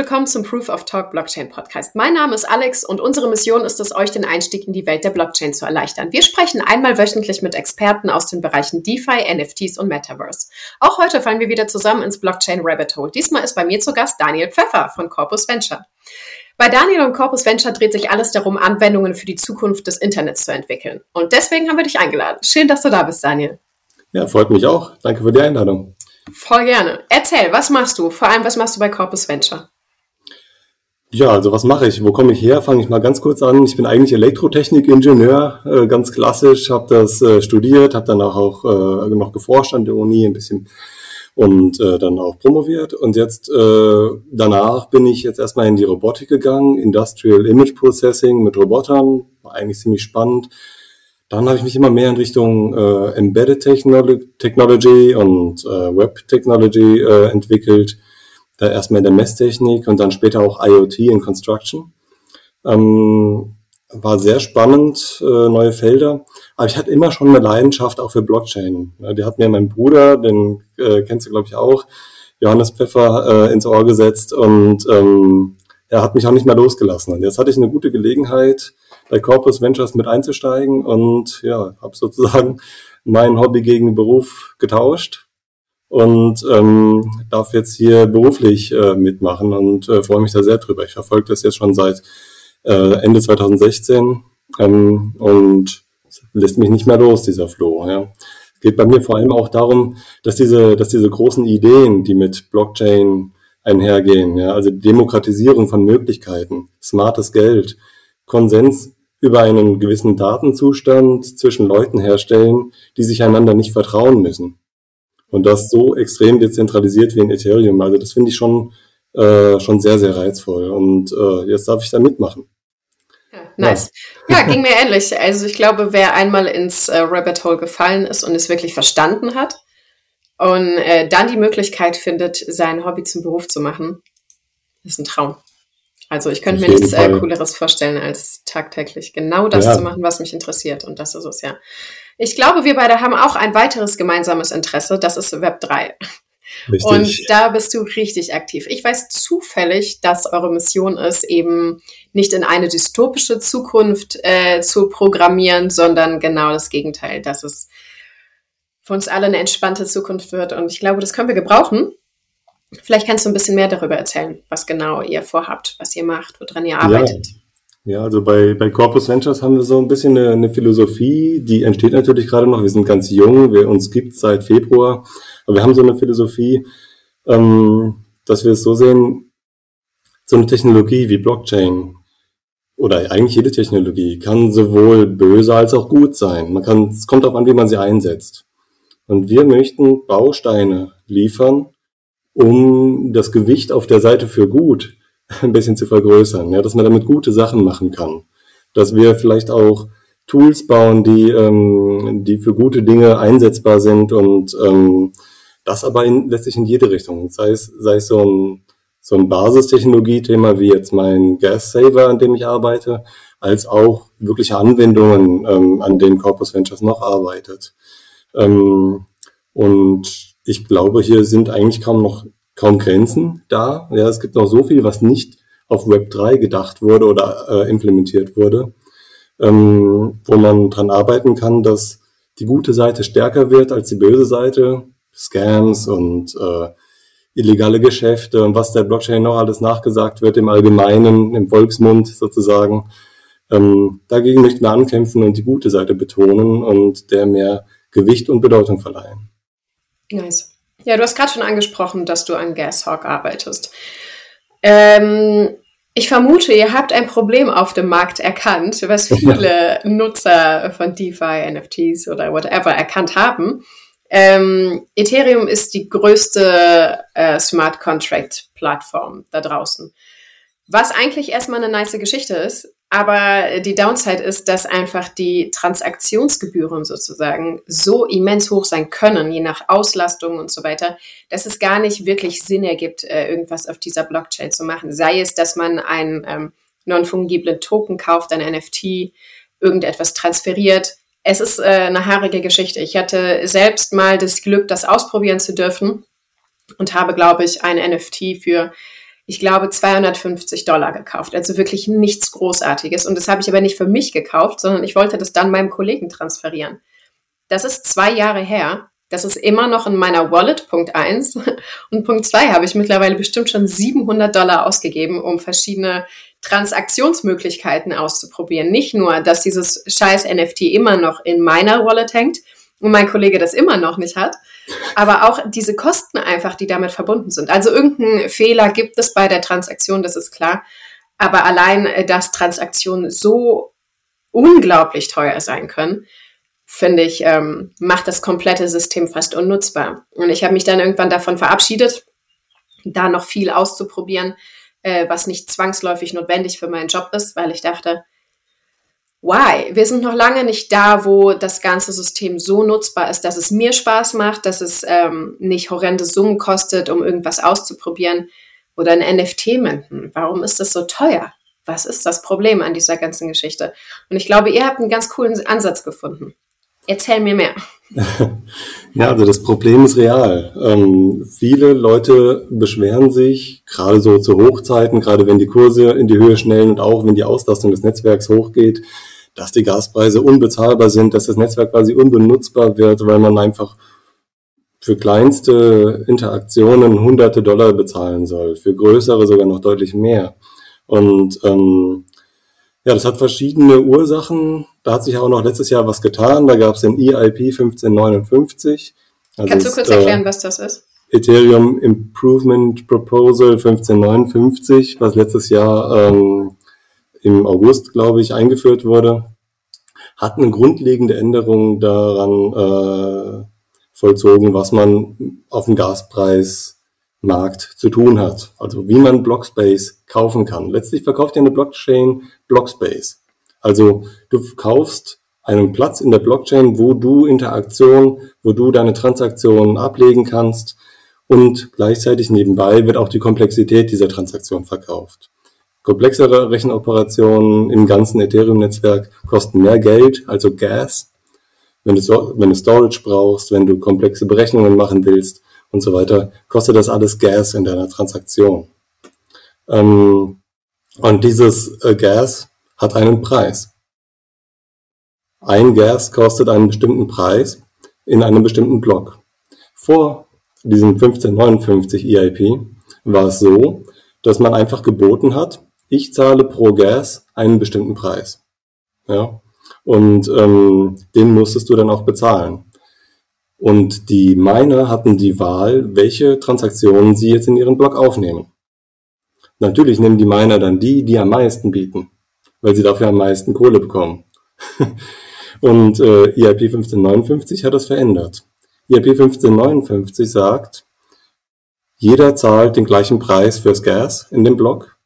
Willkommen zum Proof of Talk Blockchain Podcast. Mein Name ist Alex und unsere Mission ist es, euch den Einstieg in die Welt der Blockchain zu erleichtern. Wir sprechen einmal wöchentlich mit Experten aus den Bereichen DeFi, NFTs und Metaverse. Auch heute fallen wir wieder zusammen ins Blockchain Rabbit Hole. Diesmal ist bei mir zu Gast Daniel Pfeffer von Corpus Venture. Bei Daniel und Corpus Venture dreht sich alles darum, Anwendungen für die Zukunft des Internets zu entwickeln. Und deswegen haben wir dich eingeladen. Schön, dass du da bist, Daniel. Ja, freut mich auch. Danke für die Einladung. Voll gerne. Erzähl, was machst du? Vor allem, was machst du bei Corpus Venture? Ja, also was mache ich? Wo komme ich her? Fange ich mal ganz kurz an. Ich bin eigentlich Elektrotechnikingenieur, äh, ganz klassisch, habe das äh, studiert, habe danach auch äh, noch geforscht an der Uni ein bisschen und äh, dann auch promoviert. Und jetzt äh, danach bin ich jetzt erstmal in die Robotik gegangen, Industrial Image Processing mit Robotern, war eigentlich ziemlich spannend. Dann habe ich mich immer mehr in Richtung äh, Embedded Technology und äh, Web Technology äh, entwickelt. Da erstmal in der Messtechnik und dann später auch IoT in Construction. Ähm, war sehr spannend, äh, neue Felder. Aber ich hatte immer schon eine Leidenschaft auch für Blockchain. Die hat mir mein Bruder, den äh, kennst du glaube ich auch, Johannes Pfeffer, äh, ins Ohr gesetzt und ähm, er hat mich auch nicht mehr losgelassen. Und jetzt hatte ich eine gute Gelegenheit, bei Corpus Ventures mit einzusteigen und ja, habe sozusagen mein Hobby gegen Beruf getauscht und ähm, darf jetzt hier beruflich äh, mitmachen und äh, freue mich da sehr drüber. Ich verfolge das jetzt schon seit äh, Ende 2016 ähm, und lässt mich nicht mehr los, dieser Flow. Ja. Es geht bei mir vor allem auch darum, dass diese, dass diese großen Ideen, die mit Blockchain einhergehen, ja, also Demokratisierung von Möglichkeiten, smartes Geld, Konsens über einen gewissen Datenzustand zwischen Leuten herstellen, die sich einander nicht vertrauen müssen. Und das so extrem dezentralisiert wie in Ethereum. Also das finde ich schon, äh, schon sehr, sehr reizvoll. Und äh, jetzt darf ich da mitmachen. Ja, nice. Ja. ja, ging mir ähnlich. Also ich glaube, wer einmal ins äh, Rabbit Hole gefallen ist und es wirklich verstanden hat und äh, dann die Möglichkeit findet, sein Hobby zum Beruf zu machen, ist ein Traum. Also ich könnte mir nichts äh, Cooleres vorstellen, als tagtäglich genau das ja. zu machen, was mich interessiert. Und das ist es ja. Ich glaube, wir beide haben auch ein weiteres gemeinsames Interesse, das ist Web 3. Richtig. Und da bist du richtig aktiv. Ich weiß zufällig, dass eure Mission ist, eben nicht in eine dystopische Zukunft äh, zu programmieren, sondern genau das Gegenteil, dass es für uns alle eine entspannte Zukunft wird. Und ich glaube, das können wir gebrauchen. Vielleicht kannst du ein bisschen mehr darüber erzählen, was genau ihr vorhabt, was ihr macht, woran ihr arbeitet. Ja, ja also bei, bei Corpus Ventures haben wir so ein bisschen eine, eine Philosophie, die entsteht natürlich gerade noch. Wir sind ganz jung, wir uns gibt seit Februar, aber wir haben so eine Philosophie, ähm, dass wir es so sehen, so eine Technologie wie Blockchain oder eigentlich jede Technologie kann sowohl böse als auch gut sein. Man kann, es kommt darauf an, wie man sie einsetzt. Und wir möchten Bausteine liefern, um das Gewicht auf der Seite für gut ein bisschen zu vergrößern, ja, dass man damit gute Sachen machen kann. Dass wir vielleicht auch Tools bauen, die, ähm, die für gute Dinge einsetzbar sind und ähm, das aber in, letztlich in jede Richtung. Sei es, sei es so ein, so ein Basistechnologie-Thema wie jetzt mein Gas Saver, an dem ich arbeite, als auch wirkliche Anwendungen, ähm, an denen Corpus Ventures noch arbeitet. Ähm, und ich glaube, hier sind eigentlich kaum noch kaum Grenzen da. Ja, es gibt noch so viel, was nicht auf Web 3 gedacht wurde oder äh, implementiert wurde, ähm, wo man dran arbeiten kann, dass die gute Seite stärker wird als die böse Seite. Scams und äh, illegale Geschäfte und was der Blockchain noch alles nachgesagt wird im Allgemeinen, im Volksmund sozusagen. Ähm, dagegen möchten wir ankämpfen und die gute Seite betonen und der mehr Gewicht und Bedeutung verleihen. Nice. Ja, du hast gerade schon angesprochen, dass du an Gashawk arbeitest. Ähm, ich vermute, ihr habt ein Problem auf dem Markt erkannt, was viele Nutzer von DeFi, NFTs oder whatever erkannt haben. Ähm, Ethereum ist die größte äh, Smart Contract Plattform da draußen. Was eigentlich erstmal eine nice Geschichte ist, aber die Downside ist, dass einfach die Transaktionsgebühren sozusagen so immens hoch sein können, je nach Auslastung und so weiter, dass es gar nicht wirklich Sinn ergibt, äh, irgendwas auf dieser Blockchain zu machen. Sei es, dass man einen ähm, non-fungiblen Token kauft, ein NFT, irgendetwas transferiert. Es ist äh, eine haarige Geschichte. Ich hatte selbst mal das Glück, das ausprobieren zu dürfen und habe, glaube ich, ein NFT für ich glaube, 250 Dollar gekauft. Also wirklich nichts Großartiges. Und das habe ich aber nicht für mich gekauft, sondern ich wollte das dann meinem Kollegen transferieren. Das ist zwei Jahre her. Das ist immer noch in meiner Wallet, Punkt eins Und Punkt zwei habe ich mittlerweile bestimmt schon 700 Dollar ausgegeben, um verschiedene Transaktionsmöglichkeiten auszuprobieren. Nicht nur, dass dieses scheiß NFT immer noch in meiner Wallet hängt und mein Kollege das immer noch nicht hat, aber auch diese Kosten einfach, die damit verbunden sind. Also irgendeinen Fehler gibt es bei der Transaktion, das ist klar. Aber allein, äh, dass Transaktionen so unglaublich teuer sein können, finde ich, ähm, macht das komplette System fast unnutzbar. Und ich habe mich dann irgendwann davon verabschiedet, da noch viel auszuprobieren, äh, was nicht zwangsläufig notwendig für meinen Job ist, weil ich dachte, why? Wir sind noch lange nicht da, wo das ganze System so nutzbar ist, dass es mir Spaß macht, dass es ähm, nicht horrende Summen kostet, um irgendwas auszuprobieren oder ein NFT minden. Warum ist das so teuer? Was ist das Problem an dieser ganzen Geschichte? Und ich glaube, ihr habt einen ganz coolen Ansatz gefunden. Erzähl mir mehr. Ja, also das Problem ist real. Ähm, viele Leute beschweren sich, gerade so zu Hochzeiten, gerade wenn die Kurse in die Höhe schnellen und auch wenn die Auslastung des Netzwerks hochgeht, dass die Gaspreise unbezahlbar sind, dass das Netzwerk quasi unbenutzbar wird, weil man einfach für kleinste Interaktionen hunderte Dollar bezahlen soll, für größere sogar noch deutlich mehr. Und ähm, ja, das hat verschiedene Ursachen. Da hat sich auch noch letztes Jahr was getan. Da gab es den EIP 1559. Also Kannst du kurz erklären, äh, was das ist? Ethereum Improvement Proposal 1559, was letztes Jahr ähm, im August, glaube ich, eingeführt wurde, hat eine grundlegende Änderung daran äh, vollzogen, was man auf dem Gaspreismarkt zu tun hat. Also wie man Blockspace kaufen kann. Letztlich verkauft ja eine Blockchain Blockspace. Also du kaufst einen Platz in der Blockchain, wo du Interaktion, wo du deine Transaktionen ablegen kannst und gleichzeitig nebenbei wird auch die Komplexität dieser Transaktion verkauft. Komplexere Rechenoperationen im ganzen Ethereum-Netzwerk kosten mehr Geld, also Gas, wenn du, wenn du Storage brauchst, wenn du komplexe Berechnungen machen willst und so weiter, kostet das alles Gas in deiner Transaktion. Ähm, und dieses äh, Gas hat einen Preis. Ein Gas kostet einen bestimmten Preis in einem bestimmten Block. Vor diesem 1559 EIP war es so, dass man einfach geboten hat, ich zahle pro Gas einen bestimmten Preis. Ja? Und ähm, den musstest du dann auch bezahlen. Und die Miner hatten die Wahl, welche Transaktionen sie jetzt in ihren Block aufnehmen. Natürlich nehmen die Miner dann die, die am meisten bieten, weil sie dafür am meisten Kohle bekommen. Und äh, EIP 1559 hat das verändert. EIP 1559 sagt, jeder zahlt den gleichen Preis fürs Gas in dem Block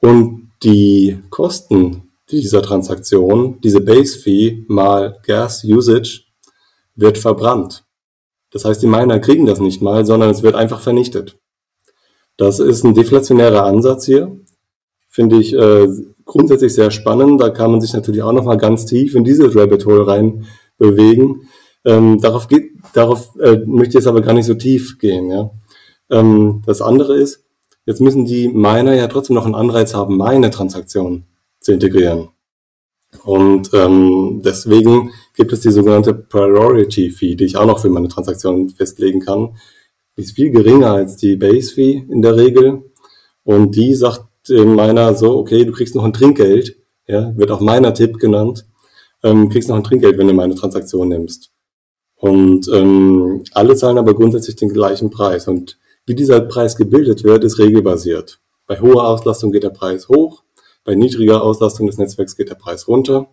und die Kosten dieser Transaktion, diese Base Fee mal Gas Usage, wird verbrannt. Das heißt, die Miner kriegen das nicht mal, sondern es wird einfach vernichtet. Das ist ein deflationärer Ansatz hier. Finde ich äh, grundsätzlich sehr spannend. Da kann man sich natürlich auch nochmal ganz tief in dieses Rabbit Hole rein bewegen. Ähm, darauf geht, darauf äh, möchte ich jetzt aber gar nicht so tief gehen. Ja? Ähm, das andere ist, Jetzt müssen die Miner ja trotzdem noch einen Anreiz haben, meine Transaktion zu integrieren. Und ähm, deswegen gibt es die sogenannte Priority Fee, die ich auch noch für meine Transaktion festlegen kann. Die ist viel geringer als die Base Fee in der Regel. Und die sagt dem Miner so, okay, du kriegst noch ein Trinkgeld, ja, wird auch meiner Tipp genannt, ähm, kriegst noch ein Trinkgeld, wenn du meine Transaktion nimmst. Und ähm, alle zahlen aber grundsätzlich den gleichen Preis. Und wie dieser Preis gebildet wird, ist regelbasiert. Bei hoher Auslastung geht der Preis hoch, bei niedriger Auslastung des Netzwerks geht der Preis runter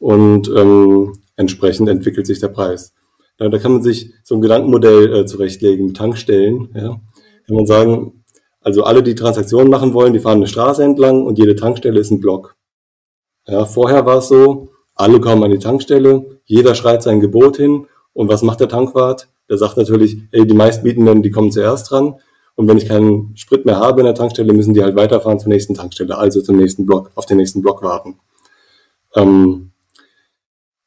und ähm, entsprechend entwickelt sich der Preis. Da, da kann man sich so ein Gedankenmodell äh, zurechtlegen mit Tankstellen. Ja. Kann man sagen, also alle, die Transaktionen machen wollen, die fahren eine Straße entlang und jede Tankstelle ist ein Block. Ja, vorher war es so, alle kommen an die Tankstelle, jeder schreit sein Gebot hin und was macht der Tankwart? Der sagt natürlich, ey, die meistbietenden, die kommen zuerst dran. Und wenn ich keinen Sprit mehr habe in der Tankstelle, müssen die halt weiterfahren zur nächsten Tankstelle, also zum nächsten Block, auf den nächsten Block warten. Ähm,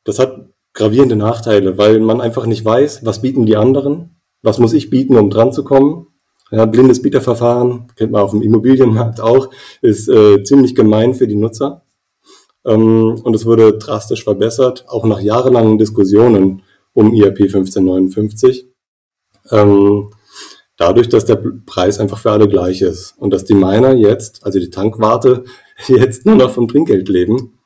das hat gravierende Nachteile, weil man einfach nicht weiß, was bieten die anderen, was muss ich bieten, um dran zu kommen. Ja, blindes Bieterverfahren, kennt man auf dem Immobilienmarkt auch, ist äh, ziemlich gemein für die Nutzer. Ähm, und es wurde drastisch verbessert, auch nach jahrelangen Diskussionen um IRP 1559. Ähm, dadurch, dass der Preis einfach für alle gleich ist und dass die Miner jetzt, also die Tankwarte, jetzt nur noch vom Trinkgeld leben.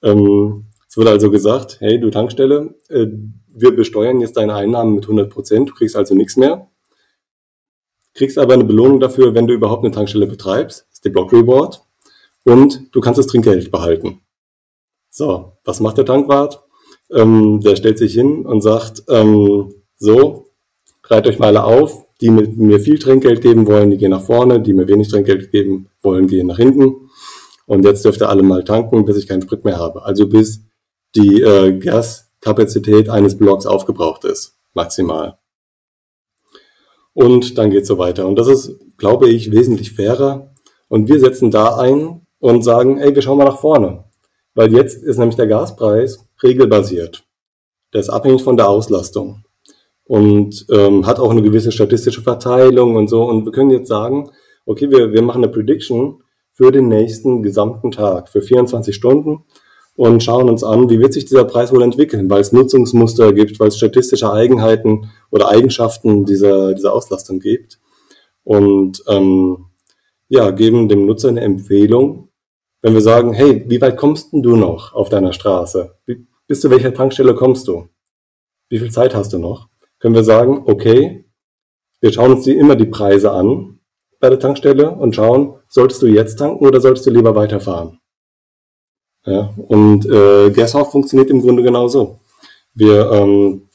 Ähm, es wurde also gesagt, hey, du Tankstelle, äh, wir besteuern jetzt deine Einnahmen mit 100 Prozent, du kriegst also nichts mehr, kriegst aber eine Belohnung dafür, wenn du überhaupt eine Tankstelle betreibst, ist die Block Reward, und du kannst das Trinkgeld behalten. So, was macht der Tankwart? Ähm, der stellt sich hin und sagt, ähm, so, reiht euch mal alle auf, die mit mir viel Trinkgeld geben wollen, die gehen nach vorne, die mir wenig Trinkgeld geben wollen, gehen nach hinten. Und jetzt dürft ihr alle mal tanken, bis ich keinen Sprit mehr habe. Also bis die äh, Gaskapazität eines Blocks aufgebraucht ist, maximal. Und dann geht's so weiter. Und das ist, glaube ich, wesentlich fairer. Und wir setzen da ein und sagen, ey, wir schauen mal nach vorne. Weil jetzt ist nämlich der Gaspreis regelbasiert. Der ist abhängig von der Auslastung und ähm, hat auch eine gewisse statistische Verteilung und so. Und wir können jetzt sagen, okay, wir, wir machen eine Prediction für den nächsten gesamten Tag, für 24 Stunden und schauen uns an, wie wird sich dieser Preis wohl entwickeln, weil es Nutzungsmuster gibt, weil es statistische Eigenheiten oder Eigenschaften dieser, dieser Auslastung gibt. Und ähm, ja, geben dem Nutzer eine Empfehlung, wenn wir sagen, hey, wie weit kommst denn du noch auf deiner Straße? Bis zu welcher Tankstelle kommst du? Wie viel Zeit hast du noch? können wir sagen, okay, wir schauen uns die, immer die Preise an bei der Tankstelle und schauen, solltest du jetzt tanken oder solltest du lieber weiterfahren? Ja, und äh, Gashoff funktioniert im Grunde genauso. Wir ähm,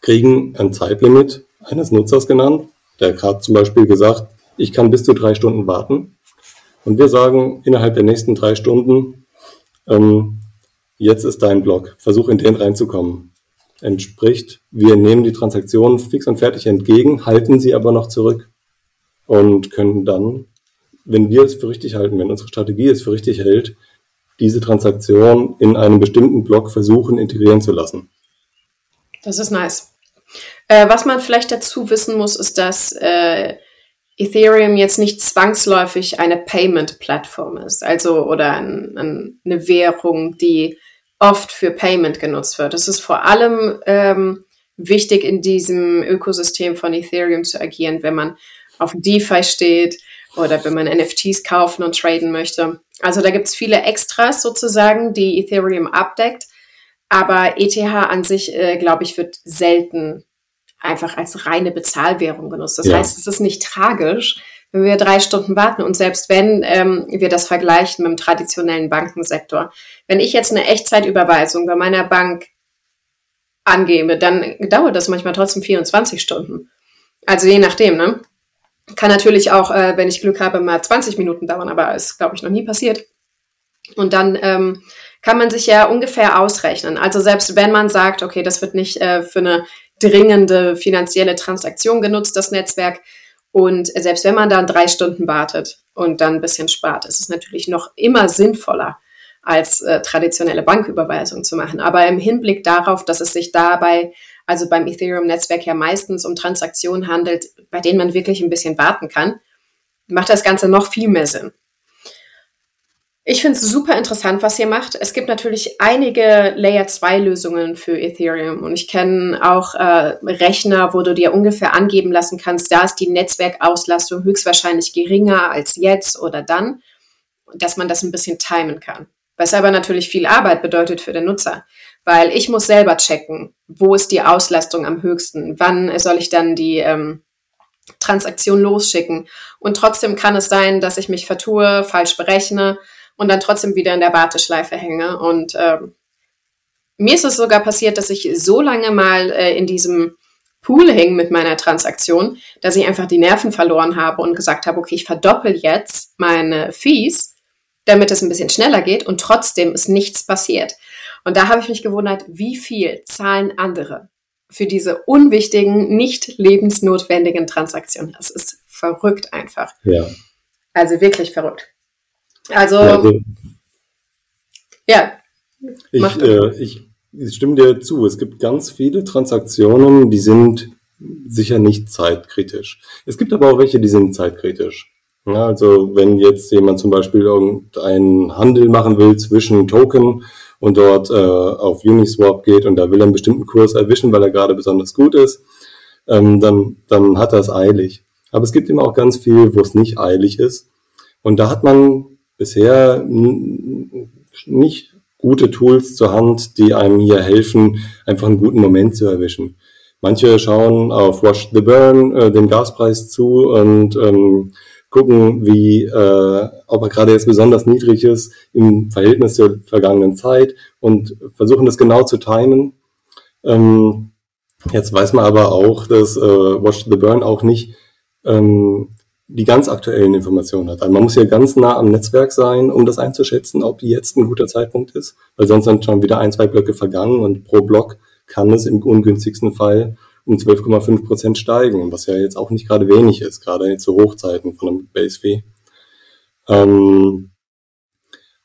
kriegen ein Zeitlimit eines Nutzers genannt. Der hat zum Beispiel gesagt, ich kann bis zu drei Stunden warten. Und wir sagen, innerhalb der nächsten drei Stunden, ähm, jetzt ist dein Block, versuch in den reinzukommen entspricht, wir nehmen die Transaktion fix und fertig entgegen, halten sie aber noch zurück und können dann, wenn wir es für richtig halten, wenn unsere Strategie es für richtig hält, diese Transaktion in einem bestimmten Block versuchen integrieren zu lassen. Das ist nice. Äh, was man vielleicht dazu wissen muss, ist, dass äh, Ethereum jetzt nicht zwangsläufig eine Payment-Plattform ist, also oder ein, ein, eine Währung, die oft für Payment genutzt wird. Es ist vor allem ähm, wichtig in diesem Ökosystem von Ethereum zu agieren, wenn man auf DeFi steht oder wenn man NFTs kaufen und traden möchte. Also da gibt es viele Extras sozusagen, die Ethereum abdeckt. Aber ETH an sich, äh, glaube ich, wird selten einfach als reine Bezahlwährung genutzt. Das ja. heißt, es ist nicht tragisch, wenn wir drei Stunden warten. Und selbst wenn ähm, wir das vergleichen mit dem traditionellen Bankensektor, wenn ich jetzt eine Echtzeitüberweisung bei meiner Bank angebe, dann dauert das manchmal trotzdem 24 Stunden. Also je nachdem, ne? Kann natürlich auch, äh, wenn ich Glück habe, mal 20 Minuten dauern, aber ist, glaube ich, noch nie passiert. Und dann ähm, kann man sich ja ungefähr ausrechnen. Also selbst wenn man sagt, okay, das wird nicht äh, für eine dringende finanzielle Transaktion genutzt, das Netzwerk, und selbst wenn man dann drei Stunden wartet und dann ein bisschen spart, ist es natürlich noch immer sinnvoller, als äh, traditionelle Banküberweisung zu machen. Aber im Hinblick darauf, dass es sich dabei, also beim Ethereum-Netzwerk ja meistens um Transaktionen handelt, bei denen man wirklich ein bisschen warten kann, macht das Ganze noch viel mehr Sinn. Ich finde es super interessant, was ihr macht. Es gibt natürlich einige Layer 2 Lösungen für Ethereum und ich kenne auch äh, Rechner, wo du dir ungefähr angeben lassen kannst, da ist die Netzwerkauslastung höchstwahrscheinlich geringer als jetzt oder dann, dass man das ein bisschen timen kann. Was aber natürlich viel Arbeit bedeutet für den Nutzer, weil ich muss selber checken, wo ist die Auslastung am höchsten, wann soll ich dann die ähm, Transaktion losschicken. Und trotzdem kann es sein, dass ich mich vertue, falsch berechne und dann trotzdem wieder in der Warteschleife hänge. Und ähm, mir ist es sogar passiert, dass ich so lange mal äh, in diesem Pool hing mit meiner Transaktion, dass ich einfach die Nerven verloren habe und gesagt habe, okay, ich verdoppel jetzt meine Fees, damit es ein bisschen schneller geht und trotzdem ist nichts passiert. Und da habe ich mich gewundert, wie viel zahlen andere für diese unwichtigen, nicht lebensnotwendigen Transaktionen. Das ist verrückt einfach. Ja. Also wirklich verrückt. Also, ja. Also, ja ich, äh, ich, ich stimme dir zu. Es gibt ganz viele Transaktionen, die sind sicher nicht zeitkritisch. Es gibt aber auch welche, die sind zeitkritisch. Ja, also wenn jetzt jemand zum Beispiel irgendeinen Handel machen will zwischen Token und dort äh, auf Uniswap geht und da will er einen bestimmten Kurs erwischen, weil er gerade besonders gut ist, ähm, dann, dann hat er es eilig. Aber es gibt eben auch ganz viel, wo es nicht eilig ist. Und da hat man bisher nicht gute Tools zur Hand, die einem hier helfen, einfach einen guten Moment zu erwischen. Manche schauen auf Watch the Burn, äh, den Gaspreis zu und ähm, gucken, wie, äh, ob er gerade jetzt besonders niedrig ist im Verhältnis zur vergangenen Zeit und versuchen das genau zu timen. Ähm, jetzt weiß man aber auch, dass äh, Watch the Burn auch nicht ähm, die ganz aktuellen Informationen hat. Also man muss ja ganz nah am Netzwerk sein, um das einzuschätzen, ob jetzt ein guter Zeitpunkt ist, weil sonst sind schon wieder ein, zwei Blöcke vergangen und pro Block kann es im ungünstigsten Fall um 12,5 Prozent steigen, was ja jetzt auch nicht gerade wenig ist, gerade zu Hochzeiten von einem Base Fee. Ähm,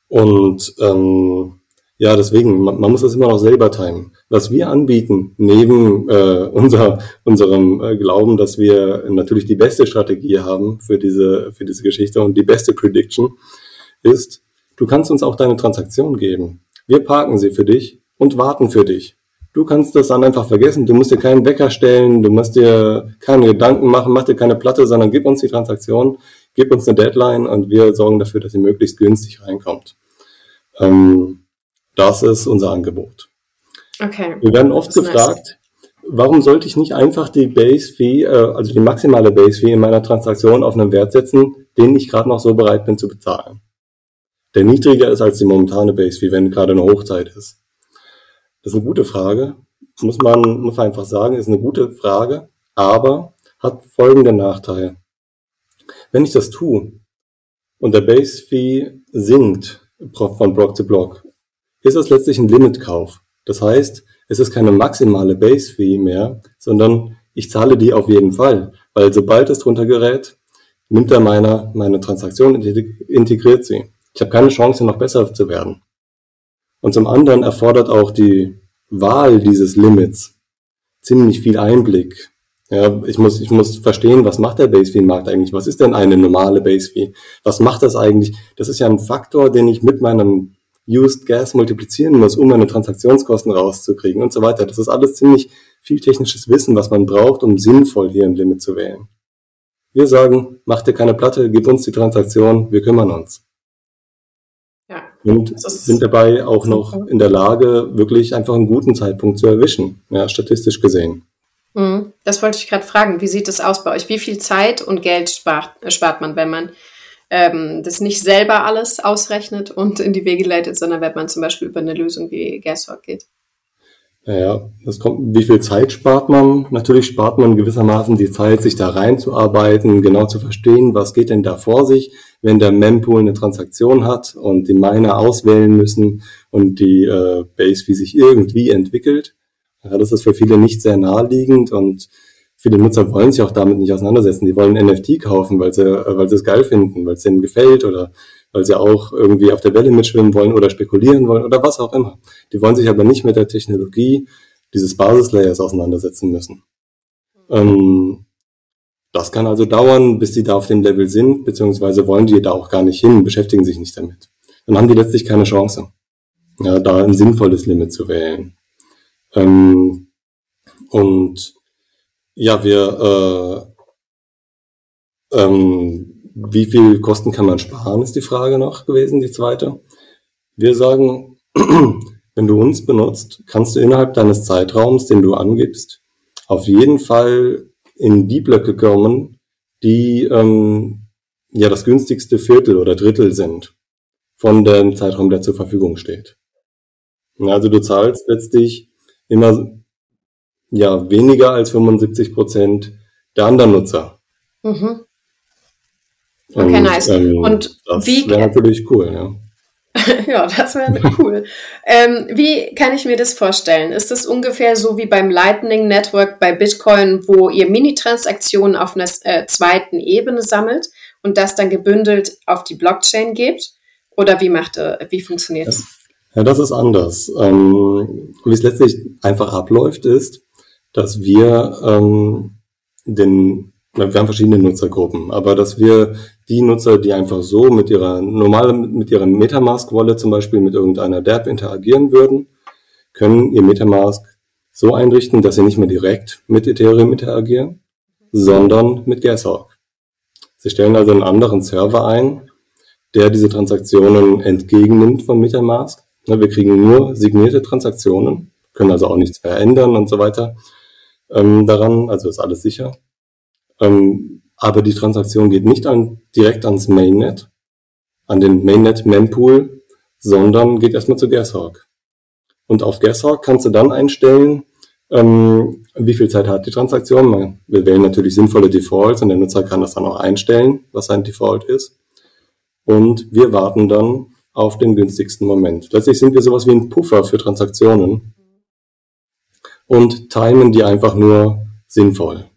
und ähm, ja, deswegen, man, man, muss das immer noch selber timen. Was wir anbieten, neben äh, unser, unserem äh, Glauben, dass wir natürlich die beste Strategie haben für diese, für diese Geschichte und die beste Prediction, ist, du kannst uns auch deine Transaktion geben. Wir parken sie für dich und warten für dich. Du kannst das dann einfach vergessen. Du musst dir keinen Wecker stellen, du musst dir keine Gedanken machen, mach dir keine Platte, sondern gib uns die Transaktion, gib uns eine Deadline und wir sorgen dafür, dass sie möglichst günstig reinkommt. Ähm, das ist unser Angebot. Okay. Wir werden oft gefragt, nice. warum sollte ich nicht einfach die Base Fee, äh, also die maximale Base Fee in meiner Transaktion auf einen Wert setzen, den ich gerade noch so bereit bin zu bezahlen? Der niedriger ist als die momentane Base Fee, wenn gerade eine Hochzeit ist. Das ist eine gute Frage. Muss man, muss man einfach sagen, ist eine gute Frage, aber hat folgenden Nachteil. Wenn ich das tue und der Base Fee sinkt von Block zu Block, ist das letztlich ein Limitkauf. Das heißt, es ist keine maximale Base Fee mehr, sondern ich zahle die auf jeden Fall, weil sobald es drunter gerät, nimmt er meine, meine Transaktion integriert sie. Ich habe keine Chance, noch besser zu werden. Und zum anderen erfordert auch die Wahl dieses Limits ziemlich viel Einblick. Ja, ich muss, ich muss verstehen, was macht der Base Fee Markt eigentlich? Was ist denn eine normale Base Fee? Was macht das eigentlich? Das ist ja ein Faktor, den ich mit meinem Used Gas multiplizieren muss, um meine Transaktionskosten rauszukriegen und so weiter. Das ist alles ziemlich viel technisches Wissen, was man braucht, um sinnvoll hier ein Limit zu wählen. Wir sagen, mach dir keine Platte, gib uns die Transaktion, wir kümmern uns und sind dabei auch noch in der Lage, wirklich einfach einen guten Zeitpunkt zu erwischen, ja, statistisch gesehen. Hm, das wollte ich gerade fragen. Wie sieht es aus bei euch? Wie viel Zeit und Geld spart, spart man, wenn man ähm, das nicht selber alles ausrechnet und in die Wege leitet, sondern wenn man zum Beispiel über eine Lösung wie Gashawk geht? Naja, das kommt, wie viel Zeit spart man? Natürlich spart man gewissermaßen die Zeit, sich da reinzuarbeiten, genau zu verstehen, was geht denn da vor sich, wenn der Mempool eine Transaktion hat und die Miner auswählen müssen und die äh, Base wie sich irgendwie entwickelt. Ja, das ist für viele nicht sehr naheliegend und viele Nutzer wollen sich auch damit nicht auseinandersetzen. Die wollen NFT kaufen, weil sie, äh, weil sie es geil finden, weil es ihnen gefällt oder weil sie auch irgendwie auf der Welle mitschwimmen wollen oder spekulieren wollen oder was auch immer. Die wollen sich aber nicht mit der Technologie dieses Basislayers auseinandersetzen müssen. Ähm, das kann also dauern, bis die da auf dem Level sind, beziehungsweise wollen die da auch gar nicht hin, beschäftigen sich nicht damit. Dann haben die letztlich keine Chance, ja, da ein sinnvolles Limit zu wählen. Ähm, und ja, wir äh, ähm, wie viel Kosten kann man sparen, ist die Frage noch gewesen, die zweite. Wir sagen, wenn du uns benutzt, kannst du innerhalb deines Zeitraums, den du angibst, auf jeden Fall in die Blöcke kommen, die ähm, ja das günstigste Viertel oder Drittel sind von dem Zeitraum, der zur Verfügung steht. Also du zahlst letztlich immer ja weniger als 75 Prozent der anderen Nutzer. Mhm. Okay, und, nice. Ähm, und das wäre natürlich cool, ja. ja, das wäre cool. ähm, wie kann ich mir das vorstellen? Ist das ungefähr so wie beim Lightning Network bei Bitcoin, wo ihr Mini-Transaktionen auf einer äh, zweiten Ebene sammelt und das dann gebündelt auf die Blockchain gebt? Oder wie macht äh, wie funktioniert das? Ja, das ist anders. Ähm, wie es letztlich einfach abläuft, ist, dass wir ähm, den, wir haben verschiedene Nutzergruppen, aber dass wir die Nutzer, die einfach so mit ihrer normalen, mit ihrer Metamask-Wallet zum Beispiel mit irgendeiner DApp interagieren würden, können ihr Metamask so einrichten, dass sie nicht mehr direkt mit Ethereum interagieren, sondern mit Gashawk. Sie stellen also einen anderen Server ein, der diese Transaktionen entgegennimmt von Metamask. Wir kriegen nur signierte Transaktionen, können also auch nichts verändern und so weiter ähm, daran, also ist alles sicher. Ähm, aber die Transaktion geht nicht an, direkt ans Mainnet, an den Mainnet Mempool, sondern geht erstmal zu Gashawk. Und auf Gashawk kannst du dann einstellen, ähm, wie viel Zeit hat die Transaktion. Wir wählen natürlich sinnvolle Defaults und der Nutzer kann das dann auch einstellen, was sein Default ist. Und wir warten dann auf den günstigsten Moment. Letztlich sind wir sowas wie ein Puffer für Transaktionen und timen die einfach nur sinnvoll,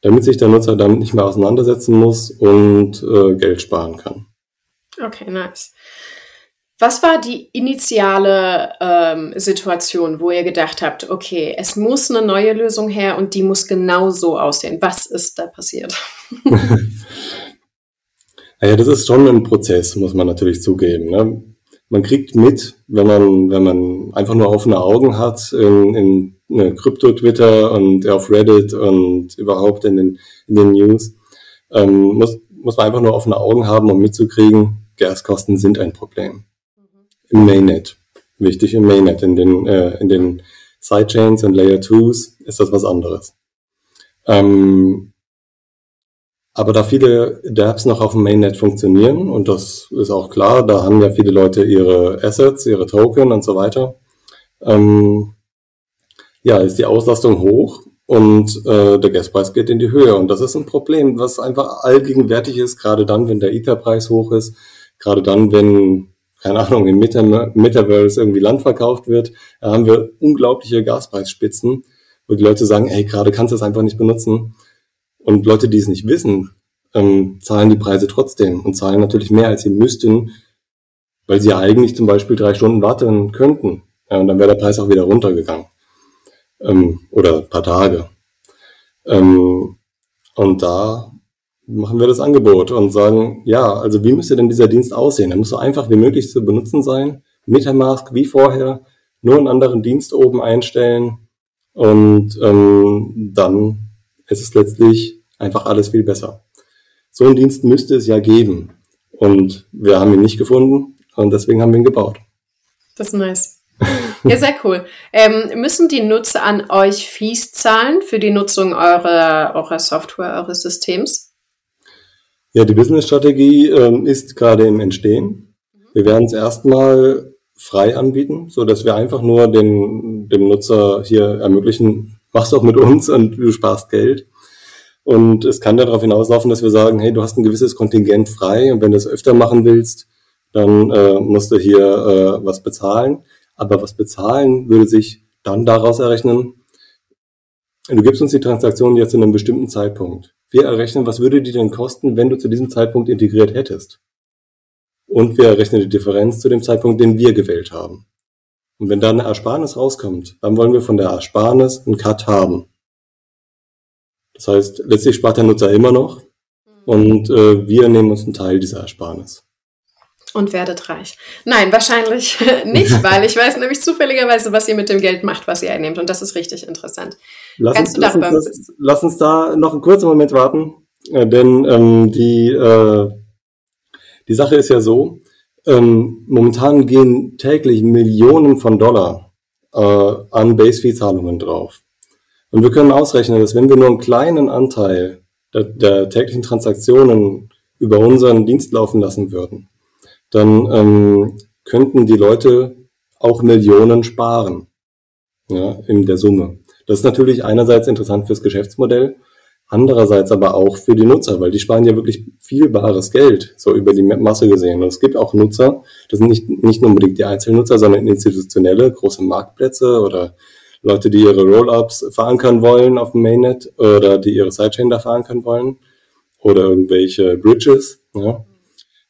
damit sich der Nutzer damit nicht mehr auseinandersetzen muss und äh, Geld sparen kann. Okay, nice. Was war die initiale ähm, Situation, wo ihr gedacht habt, okay, es muss eine neue Lösung her und die muss genau so aussehen? Was ist da passiert? naja, das ist schon ein Prozess, muss man natürlich zugeben. Ne? Man kriegt mit, wenn man, wenn man einfach nur offene Augen hat in, in ne, Krypto-Twitter und auf Reddit und überhaupt in den, in den News, ähm, muss, muss man einfach nur offene Augen haben, um mitzukriegen, Gaskosten sind ein Problem. Mhm. Im Mainnet. Wichtig im Mainnet. In den, äh, in den Sidechains und Layer 2s ist das was anderes. Ähm, aber da viele dApps noch auf dem Mainnet funktionieren, und das ist auch klar, da haben ja viele Leute ihre Assets, ihre Token und so weiter, ähm, ja, ist die Auslastung hoch und äh, der Gaspreis geht in die Höhe. Und das ist ein Problem, was einfach allgegenwärtig ist, gerade dann, wenn der Ether-Preis hoch ist, gerade dann, wenn, keine Ahnung, im Meta Metaverse irgendwie Land verkauft wird, da haben wir unglaubliche Gaspreisspitzen, wo die Leute sagen, ey, gerade kannst du es einfach nicht benutzen. Und Leute, die es nicht wissen, ähm, zahlen die Preise trotzdem und zahlen natürlich mehr, als sie müssten, weil sie eigentlich zum Beispiel drei Stunden warten könnten. Ja, und dann wäre der Preis auch wieder runtergegangen. Ähm, oder ein paar Tage. Ähm, und da machen wir das Angebot und sagen, ja, also wie müsste denn dieser Dienst aussehen? Er muss so einfach wie möglich zu benutzen sein. Metamask wie vorher, nur einen anderen Dienst oben einstellen und ähm, dann ist es letztlich einfach alles viel besser. So einen Dienst müsste es ja geben. Und wir haben ihn nicht gefunden und deswegen haben wir ihn gebaut. Das ist nice. Ja, sehr cool. Ähm, müssen die Nutzer an euch Fees zahlen für die Nutzung eurer, eurer Software, eures Systems? Ja, die Business-Strategie ähm, ist gerade im Entstehen. Wir werden es erstmal frei anbieten, so dass wir einfach nur den, dem Nutzer hier ermöglichen, mach's auch mit uns und du sparst Geld. Und es kann darauf hinauslaufen, dass wir sagen, hey, du hast ein gewisses Kontingent frei und wenn du es öfter machen willst, dann äh, musst du hier äh, was bezahlen. Aber was bezahlen würde sich dann daraus errechnen, du gibst uns die Transaktion jetzt in einem bestimmten Zeitpunkt. Wir errechnen, was würde die denn kosten, wenn du zu diesem Zeitpunkt integriert hättest. Und wir errechnen die Differenz zu dem Zeitpunkt, den wir gewählt haben. Und wenn da eine Ersparnis rauskommt, dann wollen wir von der Ersparnis einen Cut haben. Das heißt, letztlich spart der Nutzer immer noch und äh, wir nehmen uns einen Teil dieser Ersparnis. Und werdet reich. Nein, wahrscheinlich nicht, weil ich weiß nämlich zufälligerweise, was ihr mit dem Geld macht, was ihr einnehmt. Und das ist richtig interessant. Lass, Kannst uns, lass, uns, das, lass uns da noch einen kurzen Moment warten, äh, denn ähm, die, äh, die Sache ist ja so, ähm, momentan gehen täglich Millionen von Dollar äh, an Base-Fee-Zahlungen drauf. Und wir können ausrechnen, dass wenn wir nur einen kleinen Anteil der, der täglichen Transaktionen über unseren Dienst laufen lassen würden, dann ähm, könnten die Leute auch Millionen sparen ja, in der Summe. Das ist natürlich einerseits interessant fürs Geschäftsmodell, andererseits aber auch für die Nutzer, weil die sparen ja wirklich viel bares Geld, so über die Masse gesehen. Und es gibt auch Nutzer, das sind nicht, nicht unbedingt die Einzelnutzer, sondern institutionelle, große Marktplätze oder Leute, die ihre Rollups verankern wollen auf dem Mainnet oder die ihre Sidechain da verankern wollen oder irgendwelche Bridges, ja,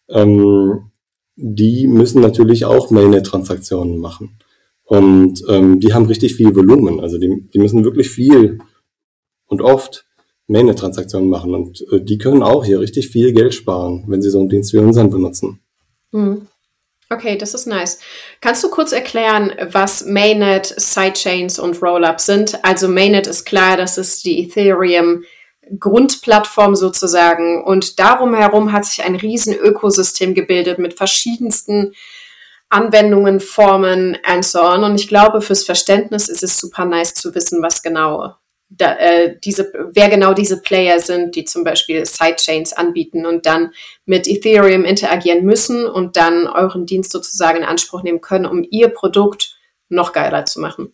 ähm, die müssen natürlich auch Mainnet-Transaktionen machen. Und ähm, die haben richtig viel Volumen. Also die, die müssen wirklich viel und oft Mainnet-Transaktionen machen. Und äh, die können auch hier richtig viel Geld sparen, wenn sie so einen Dienst wie unseren benutzen. Hm. Okay, das ist nice. Kannst du kurz erklären, was Mainnet, Sidechains und Rollups sind? Also Mainnet ist klar, das ist die Ethereum Grundplattform sozusagen und darum herum hat sich ein riesen Ökosystem gebildet mit verschiedensten Anwendungen, Formen and so on. Und ich glaube, fürs Verständnis ist es super nice zu wissen, was genau da, äh, diese, wer genau diese Player sind, die zum Beispiel Sidechains anbieten und dann mit Ethereum interagieren müssen und dann euren Dienst sozusagen in Anspruch nehmen können, um ihr Produkt noch geiler zu machen.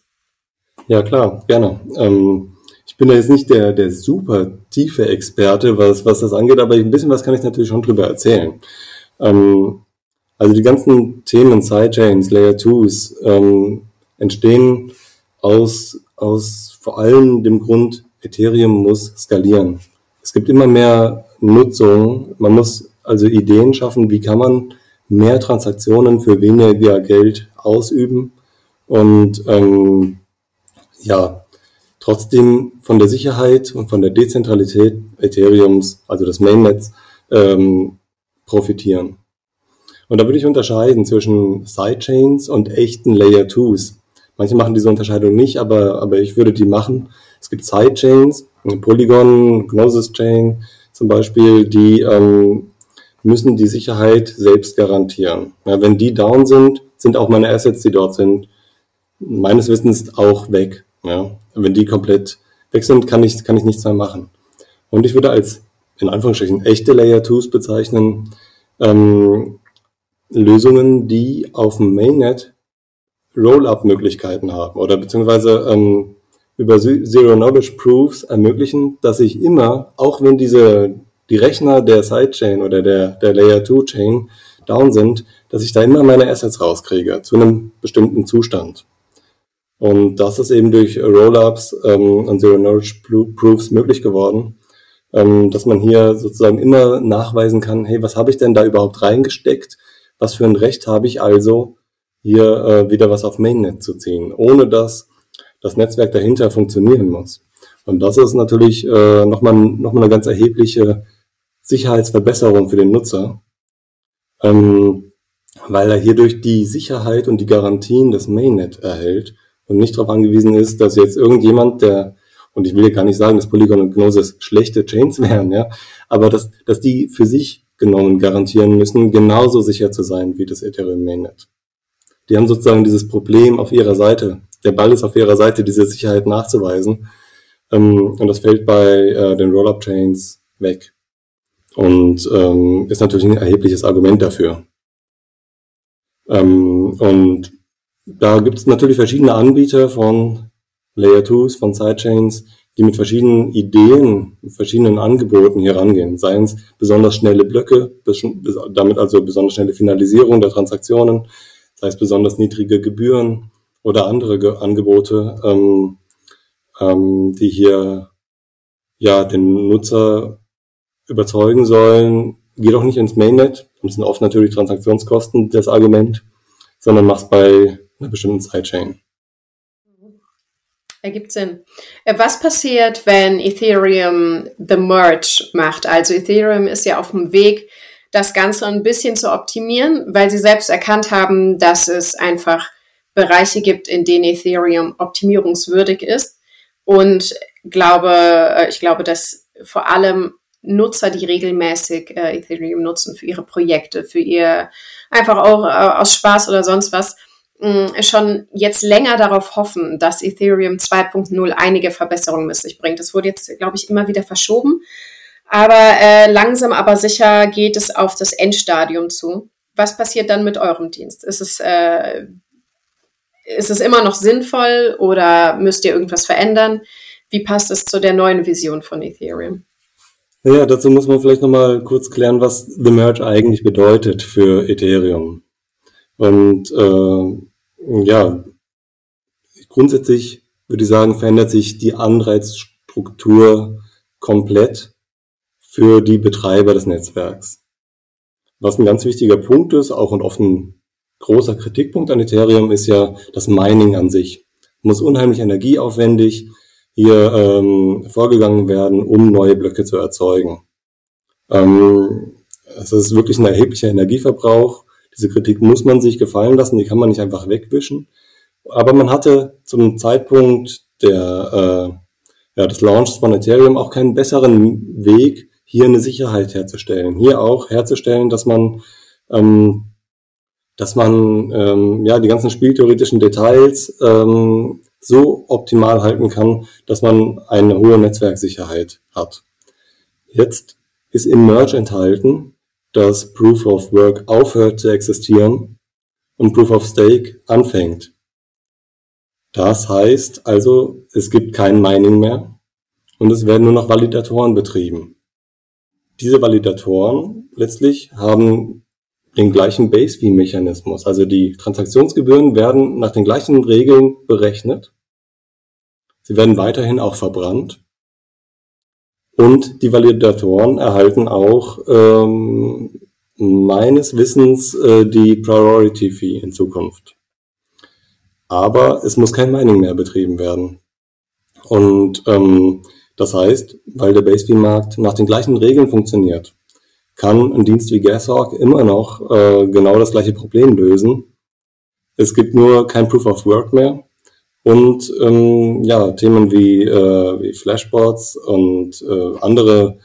Ja, klar, gerne. Ähm, ich bin da jetzt nicht der, der super tiefe Experte, was, was das angeht, aber ein bisschen was kann ich natürlich schon drüber erzählen. Ähm, also die ganzen Themen Sidechains, Layer 2s ähm, entstehen aus, aus vor allem dem Grund, Ethereum muss skalieren. Es gibt immer mehr Nutzung. Man muss also Ideen schaffen, wie kann man mehr Transaktionen für weniger Geld ausüben und ähm, ja, trotzdem von der Sicherheit und von der Dezentralität Ethereums, also des Mainnets, ähm, profitieren. Und da würde ich unterscheiden zwischen Sidechains und echten Layer 2s. Manche machen diese Unterscheidung nicht, aber, aber ich würde die machen. Es gibt Sidechains, Polygon, Gnosis Chain zum Beispiel, die ähm, müssen die Sicherheit selbst garantieren. Ja, wenn die down sind, sind auch meine Assets, die dort sind, meines Wissens auch weg. Ja, wenn die komplett weg sind, kann ich, kann ich nichts mehr machen. Und ich würde als, in Anführungsstrichen, echte Layer 2s bezeichnen, ähm, Lösungen, die auf dem Mainnet Roll-up-Möglichkeiten haben oder beziehungsweise ähm, über Zero-Knowledge-Proofs ermöglichen, dass ich immer, auch wenn diese die Rechner der Sidechain oder der, der Layer 2 Chain down sind, dass ich da immer meine Assets rauskriege zu einem bestimmten Zustand. Und das ist eben durch Rollups ähm, und Zero Knowledge Proofs möglich geworden, ähm, dass man hier sozusagen immer nachweisen kann, hey, was habe ich denn da überhaupt reingesteckt? Was für ein Recht habe ich also, hier äh, wieder was auf Mainnet zu ziehen, ohne dass das Netzwerk dahinter funktionieren muss. Und das ist natürlich äh, nochmal noch mal eine ganz erhebliche Sicherheitsverbesserung für den Nutzer, ähm, weil er hierdurch die Sicherheit und die Garantien des Mainnet erhält und nicht darauf angewiesen ist, dass jetzt irgendjemand, der, und ich will ja gar nicht sagen, dass Polygon und Gnosis schlechte Chains wären, ja, aber dass, dass die für sich genommen garantieren müssen, genauso sicher zu sein wie das Ethereum Mainnet. Die haben sozusagen dieses Problem auf ihrer Seite. Der Ball ist auf ihrer Seite, diese Sicherheit nachzuweisen. Ähm, und das fällt bei äh, den Rollup-Chains weg. Und ähm, ist natürlich ein erhebliches Argument dafür. Ähm, und da gibt es natürlich verschiedene Anbieter von Layer 2s, von Sidechains, die mit verschiedenen Ideen, mit verschiedenen Angeboten hier rangehen. Seien es besonders schnelle Blöcke, damit also besonders schnelle Finalisierung der Transaktionen, sei es besonders niedrige Gebühren oder andere Angebote, ähm, ähm, die hier ja den Nutzer überzeugen sollen, geh doch nicht ins Mainnet, das sind oft natürlich Transaktionskosten das Argument, sondern mach's bei einer bestimmten Sidechain. Ergibt Sinn. Äh, was passiert, wenn Ethereum the Merge macht? Also Ethereum ist ja auf dem Weg, das Ganze ein bisschen zu optimieren, weil sie selbst erkannt haben, dass es einfach Bereiche gibt, in denen Ethereum optimierungswürdig ist. Und glaube, äh, ich glaube, dass vor allem Nutzer, die regelmäßig äh, Ethereum nutzen für ihre Projekte, für ihr einfach auch äh, aus Spaß oder sonst was, mh, schon jetzt länger darauf hoffen, dass Ethereum 2.0 einige Verbesserungen mit sich bringt. Das wurde jetzt, glaube ich, immer wieder verschoben. Aber äh, langsam aber sicher geht es auf das Endstadium zu. Was passiert dann mit eurem Dienst? Ist es, äh, ist es immer noch sinnvoll oder müsst ihr irgendwas verändern? Wie passt es zu der neuen Vision von Ethereum? Ja, dazu muss man vielleicht nochmal kurz klären, was The Merge eigentlich bedeutet für Ethereum. Und äh, ja, grundsätzlich würde ich sagen, verändert sich die Anreizstruktur komplett für die Betreiber des Netzwerks. Was ein ganz wichtiger Punkt ist, auch und oft ein großer Kritikpunkt an Ethereum ist ja das Mining an sich. Muss unheimlich energieaufwendig hier ähm, vorgegangen werden, um neue Blöcke zu erzeugen. Ähm, es ist wirklich ein erheblicher Energieverbrauch. Diese Kritik muss man sich gefallen lassen, die kann man nicht einfach wegwischen. Aber man hatte zum Zeitpunkt der, äh, ja, des Launches von Ethereum auch keinen besseren Weg, hier eine Sicherheit herzustellen. Hier auch herzustellen, dass man, ähm, dass man ähm, ja die ganzen spieltheoretischen Details ähm, so optimal halten kann, dass man eine hohe Netzwerksicherheit hat. Jetzt ist im Merge enthalten, dass Proof of Work aufhört zu existieren und Proof of Stake anfängt. Das heißt also, es gibt kein Mining mehr und es werden nur noch Validatoren betrieben. Diese Validatoren letztlich haben den gleichen Base-Fee-Mechanismus. Also die Transaktionsgebühren werden nach den gleichen Regeln berechnet. Sie werden weiterhin auch verbrannt. Und die Validatoren erhalten auch ähm, meines Wissens äh, die Priority Fee in Zukunft aber es muss kein Mining mehr betrieben werden. Und ähm, das heißt, weil der Base-Fee-Markt nach den gleichen Regeln funktioniert, kann ein Dienst wie GasHawk immer noch äh, genau das gleiche Problem lösen. Es gibt nur kein Proof of Work mehr und ähm, ja Themen wie, äh, wie Flashbots und äh, andere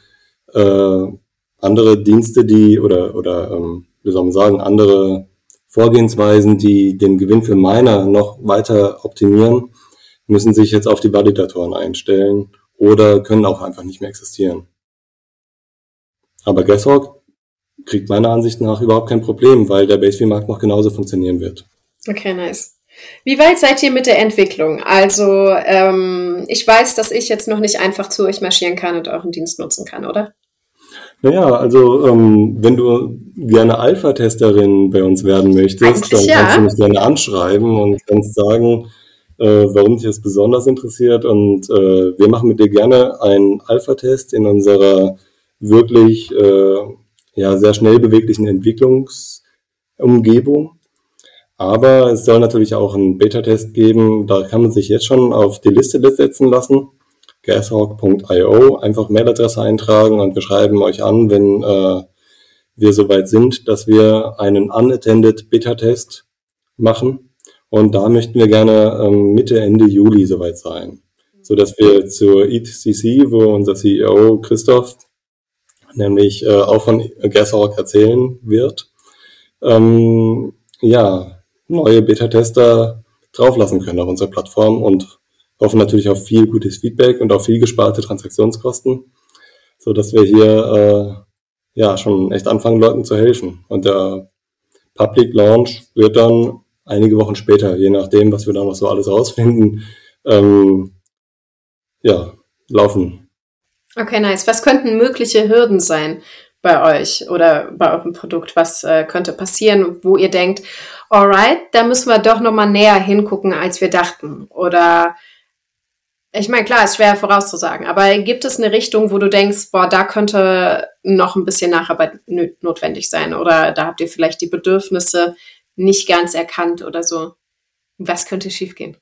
äh, andere Dienste, die oder oder ähm, wie soll man sagen andere Vorgehensweisen, die den Gewinn für Miner noch weiter optimieren, müssen sich jetzt auf die Validatoren einstellen oder können auch einfach nicht mehr existieren. Aber Guesswork kriegt meiner Ansicht nach überhaupt kein Problem, weil der Basefee-Markt noch genauso funktionieren wird. Okay, nice. Wie weit seid ihr mit der Entwicklung? Also ähm, ich weiß, dass ich jetzt noch nicht einfach zu euch marschieren kann und euren Dienst nutzen kann, oder? Naja, also ähm, wenn du gerne Alpha-Testerin bei uns werden möchtest, Eigentlich dann ja. kannst du mich gerne anschreiben und kannst sagen, äh, warum dich das besonders interessiert. Und äh, wir machen mit dir gerne einen Alpha-Test in unserer wirklich äh, ja, sehr schnell beweglichen Entwicklungsumgebung. Aber es soll natürlich auch einen Beta-Test geben. Da kann man sich jetzt schon auf die Liste setzen lassen gashawk.io einfach Mailadresse eintragen und wir schreiben euch an, wenn äh, wir soweit sind, dass wir einen unattended Beta-Test machen. Und da möchten wir gerne ähm, Mitte, Ende Juli soweit sein, so dass wir zur ETCC, wo unser CEO Christoph nämlich äh, auch von Gashawk erzählen wird, ähm, ja, neue Beta-Tester drauflassen können auf unserer Plattform und hoffen natürlich auf viel gutes Feedback und auf viel gesparte Transaktionskosten, so dass wir hier äh, ja schon echt anfangen, Leuten zu helfen. Und der Public Launch wird dann einige Wochen später, je nachdem, was wir dann noch so alles rausfinden, ähm, ja, laufen. Okay, nice. Was könnten mögliche Hürden sein bei euch oder bei eurem Produkt? Was äh, könnte passieren, wo ihr denkt, alright, da müssen wir doch nochmal näher hingucken, als wir dachten? Oder ich meine, klar, ist schwer vorauszusagen, aber gibt es eine Richtung, wo du denkst, boah, da könnte noch ein bisschen Nacharbeit notwendig sein oder da habt ihr vielleicht die Bedürfnisse nicht ganz erkannt oder so? Was könnte schiefgehen?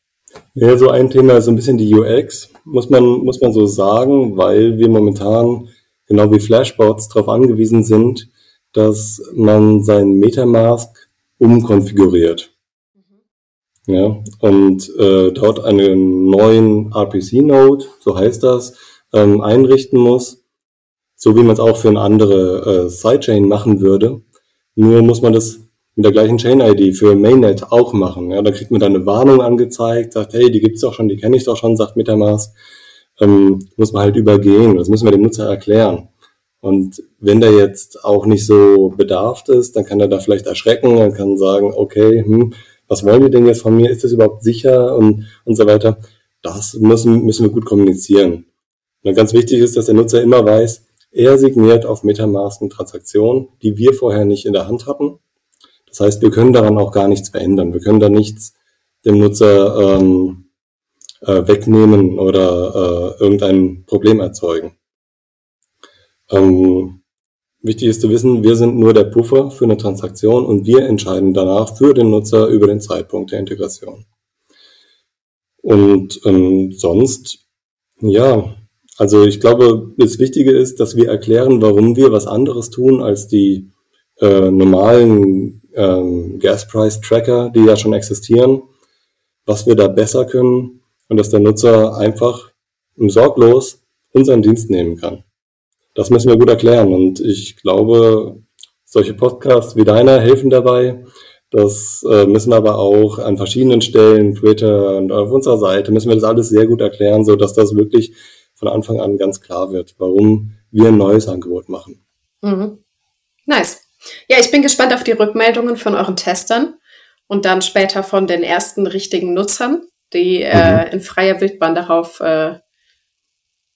Ja, so ein Thema ist so ein bisschen die UX, muss man, muss man so sagen, weil wir momentan, genau wie Flashbots, darauf angewiesen sind, dass man seinen Metamask umkonfiguriert ja, und äh, dort einen neuen RPC-Node, so heißt das, ähm, einrichten muss, so wie man es auch für eine andere äh, Sidechain machen würde. Nur muss man das mit der gleichen Chain-ID für Mainnet auch machen. Ja, da kriegt man dann eine Warnung angezeigt, sagt, hey, die gibt's doch schon, die kenne ich doch schon, sagt Metamask. Ähm, muss man halt übergehen. Das müssen wir dem Nutzer erklären. Und wenn der jetzt auch nicht so bedarft ist, dann kann er da vielleicht erschrecken, dann kann sagen, okay, hm, was wollen die denn jetzt von mir? Ist das überhaupt sicher und, und so weiter? Das müssen, müssen wir gut kommunizieren. Und ganz wichtig ist, dass der Nutzer immer weiß, er signiert auf Metamask eine Transaktion, die wir vorher nicht in der Hand hatten. Das heißt, wir können daran auch gar nichts verändern. Wir können da nichts dem Nutzer ähm, äh, wegnehmen oder äh, irgendein Problem erzeugen. Ähm, Wichtig ist zu wissen, wir sind nur der Puffer für eine Transaktion und wir entscheiden danach für den Nutzer über den Zeitpunkt der Integration. Und ähm, sonst, ja, also ich glaube, das Wichtige ist, dass wir erklären, warum wir was anderes tun als die äh, normalen ähm, Gas Price Tracker, die ja schon existieren, was wir da besser können und dass der Nutzer einfach sorglos unseren Dienst nehmen kann. Das müssen wir gut erklären und ich glaube, solche Podcasts wie deiner helfen dabei. Das äh, müssen aber auch an verschiedenen Stellen, Twitter und auf unserer Seite, müssen wir das alles sehr gut erklären, so dass das wirklich von Anfang an ganz klar wird, warum wir ein neues Angebot machen. Mhm. Nice. Ja, ich bin gespannt auf die Rückmeldungen von euren Testern und dann später von den ersten richtigen Nutzern, die äh, mhm. äh, in freier Wildbahn darauf äh,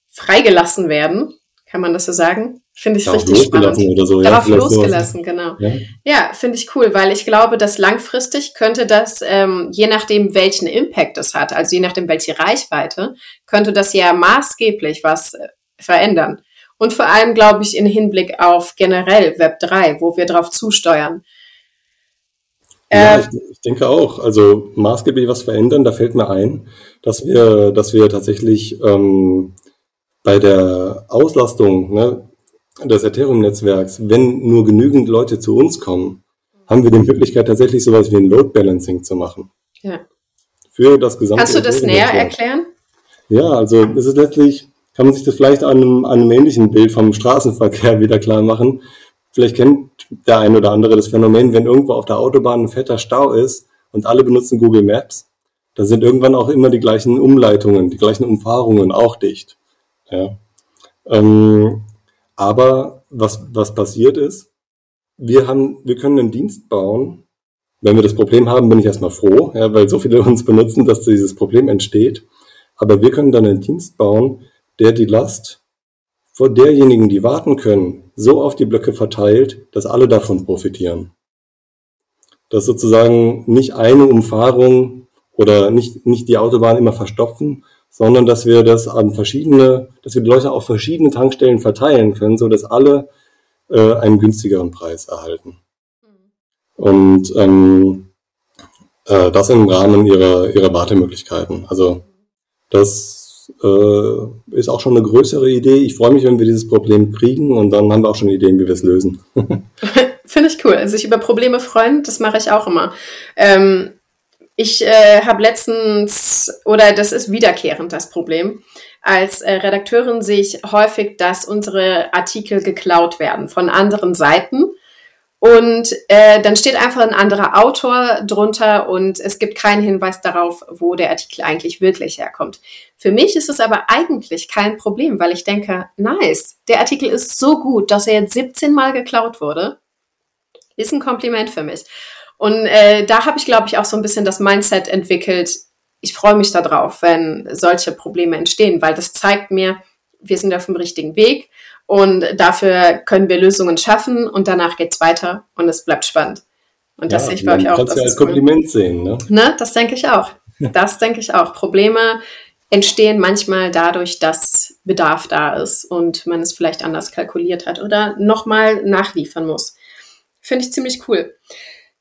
freigelassen werden. Kann man das so sagen? Finde ich Darauf richtig spannend. Oder so, Darauf ja, losgelassen, genau. Ja, ja finde ich cool, weil ich glaube, dass langfristig könnte das, ähm, je nachdem, welchen Impact es hat, also je nachdem, welche Reichweite, könnte das ja maßgeblich was äh, verändern. Und vor allem, glaube ich, in Hinblick auf generell Web 3, wo wir darauf zusteuern. Ja, äh, ich, ich, denke auch. Also maßgeblich was verändern, da fällt mir ein, dass wir, dass wir tatsächlich ähm, bei der Auslastung ne, des Ethereum-Netzwerks, wenn nur genügend Leute zu uns kommen, haben wir die Möglichkeit, tatsächlich sowas wie ein Load Balancing zu machen. Ja. Für das gesamte. Kannst du das näher erklären? Ja, also es ist letztlich, kann man sich das vielleicht an einem, an einem ähnlichen Bild vom Straßenverkehr wieder klar machen. Vielleicht kennt der ein oder andere das Phänomen, wenn irgendwo auf der Autobahn ein fetter Stau ist und alle benutzen Google Maps, da sind irgendwann auch immer die gleichen Umleitungen, die gleichen Umfahrungen auch dicht. Ja. Ähm, aber was, was passiert ist, wir haben, wir können einen Dienst bauen. Wenn wir das Problem haben, bin ich erstmal froh, ja, weil so viele uns benutzen, dass dieses Problem entsteht. Aber wir können dann einen Dienst bauen, der die Last vor derjenigen, die warten können, so auf die Blöcke verteilt, dass alle davon profitieren. Dass sozusagen nicht eine Umfahrung oder nicht, nicht die Autobahn immer verstopfen, sondern dass wir das an verschiedene, dass wir die Leute auf verschiedene Tankstellen verteilen können, so dass alle äh, einen günstigeren Preis erhalten. Und ähm, äh, das im Rahmen ihrer, ihrer Wartemöglichkeiten. Also das äh, ist auch schon eine größere Idee. Ich freue mich, wenn wir dieses Problem kriegen und dann haben wir auch schon Ideen, wie wir es lösen. Finde ich cool. Also sich über Probleme freuen, das mache ich auch immer. Ähm, ich äh, habe letztens, oder das ist wiederkehrend das Problem, als äh, Redakteurin sehe ich häufig, dass unsere Artikel geklaut werden von anderen Seiten. Und äh, dann steht einfach ein anderer Autor drunter und es gibt keinen Hinweis darauf, wo der Artikel eigentlich wirklich herkommt. Für mich ist es aber eigentlich kein Problem, weil ich denke, nice, der Artikel ist so gut, dass er jetzt 17 Mal geklaut wurde. Ist ein Kompliment für mich. Und äh, da habe ich, glaube ich, auch so ein bisschen das Mindset entwickelt. Ich freue mich darauf, wenn solche Probleme entstehen, weil das zeigt mir, wir sind auf dem richtigen Weg und dafür können wir Lösungen schaffen und danach geht es weiter und es bleibt spannend. Und das ja, sehe ich bei euch auch. Kannst du ja als Kompliment cool. sehen, ne? ne? Das denke ich auch. Das denke ich auch. Probleme entstehen manchmal dadurch, dass Bedarf da ist und man es vielleicht anders kalkuliert hat oder nochmal nachliefern muss. Finde ich ziemlich cool.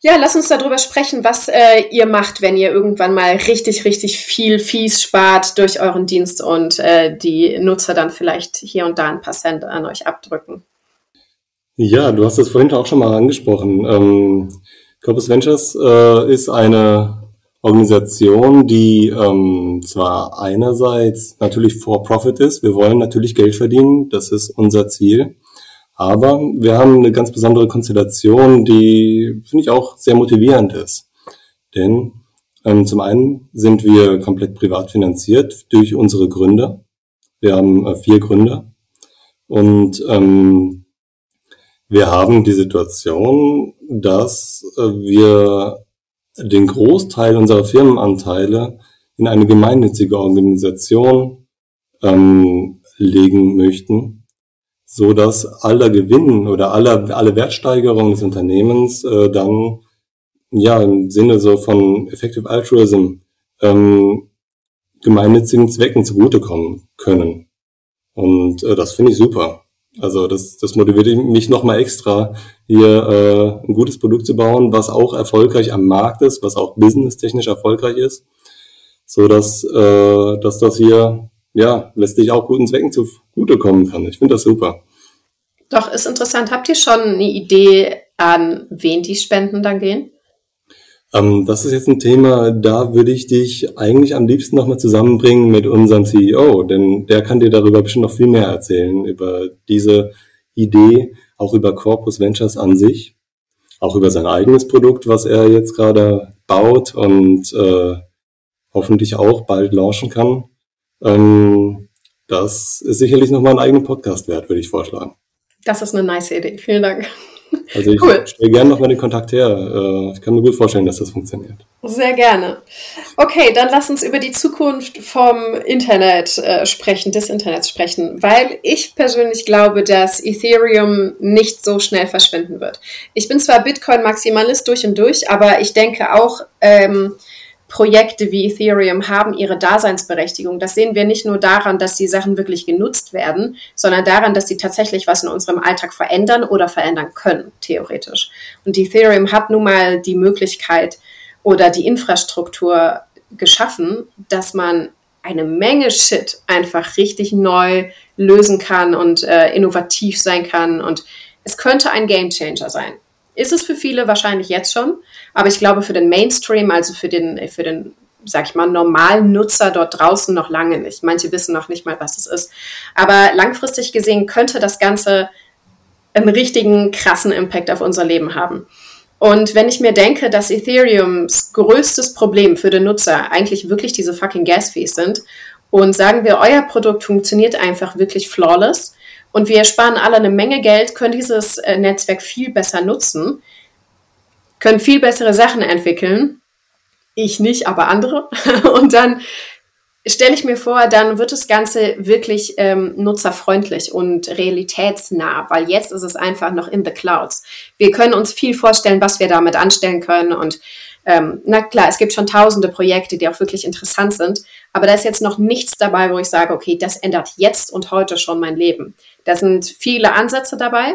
Ja, lass uns darüber sprechen, was äh, ihr macht, wenn ihr irgendwann mal richtig, richtig viel Fies spart durch euren Dienst und äh, die Nutzer dann vielleicht hier und da ein paar Cent an euch abdrücken. Ja, du hast das vorhin auch schon mal angesprochen. Ähm, Corpus Ventures äh, ist eine Organisation, die ähm, zwar einerseits natürlich for profit ist, wir wollen natürlich Geld verdienen, das ist unser Ziel. Aber wir haben eine ganz besondere Konstellation, die, finde ich, auch sehr motivierend ist. Denn ähm, zum einen sind wir komplett privat finanziert durch unsere Gründer. Wir haben äh, vier Gründer. Und ähm, wir haben die Situation, dass äh, wir den Großteil unserer Firmenanteile in eine gemeinnützige Organisation ähm, legen möchten, so dass aller Gewinn oder aller, alle Wertsteigerung des Unternehmens äh, dann ja im Sinne so von Effective Altruism ähm, gemeinnützigen Zwecken zugutekommen können. Und äh, das finde ich super. Also das, das motiviert mich nochmal extra, hier äh, ein gutes Produkt zu bauen, was auch erfolgreich am Markt ist, was auch businesstechnisch erfolgreich ist, so äh, dass das hier ja letztlich auch guten Zwecken zugutekommen kann. Ich finde das super. Doch, ist interessant. Habt ihr schon eine Idee, an wen die Spenden dann gehen? Ähm, das ist jetzt ein Thema, da würde ich dich eigentlich am liebsten nochmal zusammenbringen mit unserem CEO, denn der kann dir darüber bestimmt noch viel mehr erzählen, über diese Idee, auch über Corpus Ventures an sich, auch über sein eigenes Produkt, was er jetzt gerade baut und äh, hoffentlich auch bald launchen kann. Ähm, das ist sicherlich nochmal einen eigenen Podcast wert, würde ich vorschlagen. Das ist eine nice Idee. Vielen Dank. Also ich cool. stelle gerne noch mal den Kontakt her. Äh, ich kann mir gut vorstellen, dass das funktioniert. Sehr gerne. Okay, dann lass uns über die Zukunft vom Internet äh, sprechen, des Internets sprechen, weil ich persönlich glaube, dass Ethereum nicht so schnell verschwinden wird. Ich bin zwar Bitcoin-Maximalist durch und durch, aber ich denke auch, ähm, Projekte wie Ethereum haben ihre Daseinsberechtigung. Das sehen wir nicht nur daran, dass die Sachen wirklich genutzt werden, sondern daran, dass sie tatsächlich was in unserem Alltag verändern oder verändern können, theoretisch. Und Ethereum hat nun mal die Möglichkeit oder die Infrastruktur geschaffen, dass man eine Menge Shit einfach richtig neu lösen kann und äh, innovativ sein kann. Und es könnte ein Gamechanger sein. Ist es für viele wahrscheinlich jetzt schon, aber ich glaube für den Mainstream, also für den, für den, sag ich mal, normalen Nutzer dort draußen noch lange nicht. Manche wissen noch nicht mal, was es ist. Aber langfristig gesehen könnte das Ganze einen richtigen krassen Impact auf unser Leben haben. Und wenn ich mir denke, dass Ethereums größtes Problem für den Nutzer eigentlich wirklich diese fucking Gas-Fees sind und sagen wir, euer Produkt funktioniert einfach wirklich flawless, und wir sparen alle eine Menge Geld, können dieses äh, Netzwerk viel besser nutzen, können viel bessere Sachen entwickeln. Ich nicht, aber andere. Und dann stelle ich mir vor, dann wird das Ganze wirklich ähm, nutzerfreundlich und realitätsnah, weil jetzt ist es einfach noch in the clouds. Wir können uns viel vorstellen, was wir damit anstellen können und ähm, na klar, es gibt schon tausende Projekte, die auch wirklich interessant sind, aber da ist jetzt noch nichts dabei, wo ich sage, okay, das ändert jetzt und heute schon mein Leben. Da sind viele Ansätze dabei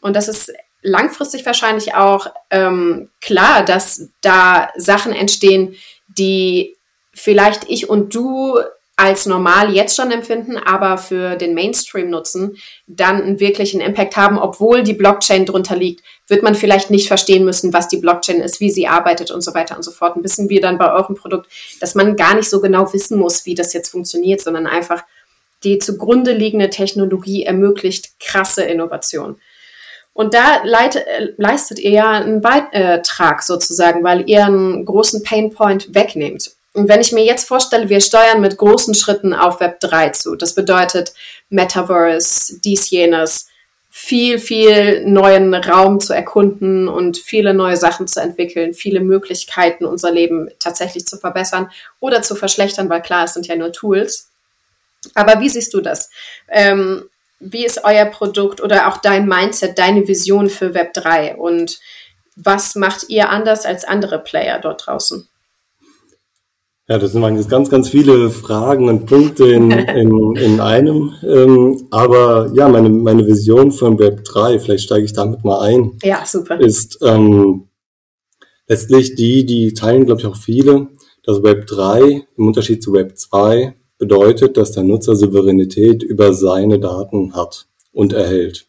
und das ist langfristig wahrscheinlich auch ähm, klar, dass da Sachen entstehen, die vielleicht ich und du als normal jetzt schon empfinden, aber für den Mainstream nutzen, dann einen wirklichen Impact haben, obwohl die Blockchain drunter liegt, wird man vielleicht nicht verstehen müssen, was die Blockchain ist, wie sie arbeitet und so weiter und so fort. Ein bisschen wie dann bei eurem Produkt, dass man gar nicht so genau wissen muss, wie das jetzt funktioniert, sondern einfach die zugrunde liegende Technologie ermöglicht krasse Innovation. Und da leit, äh, leistet ihr ja einen Beitrag sozusagen, weil ihr einen großen Painpoint wegnehmt. Und wenn ich mir jetzt vorstelle, wir steuern mit großen Schritten auf Web 3 zu, das bedeutet Metaverse, dies, jenes, viel, viel neuen Raum zu erkunden und viele neue Sachen zu entwickeln, viele Möglichkeiten, unser Leben tatsächlich zu verbessern oder zu verschlechtern, weil klar, es sind ja nur Tools. Aber wie siehst du das? Ähm, wie ist euer Produkt oder auch dein Mindset, deine Vision für Web 3 und was macht ihr anders als andere Player dort draußen? Ja, das sind eigentlich ganz, ganz viele Fragen und Punkte in, in, in einem. Ähm, aber ja, meine, meine Vision von Web 3, vielleicht steige ich damit mal ein. Ja, super. Ist ähm, letztlich die, die teilen, glaube ich, auch viele, dass Web 3 im Unterschied zu Web 2 bedeutet, dass der Nutzer Souveränität über seine Daten hat und erhält.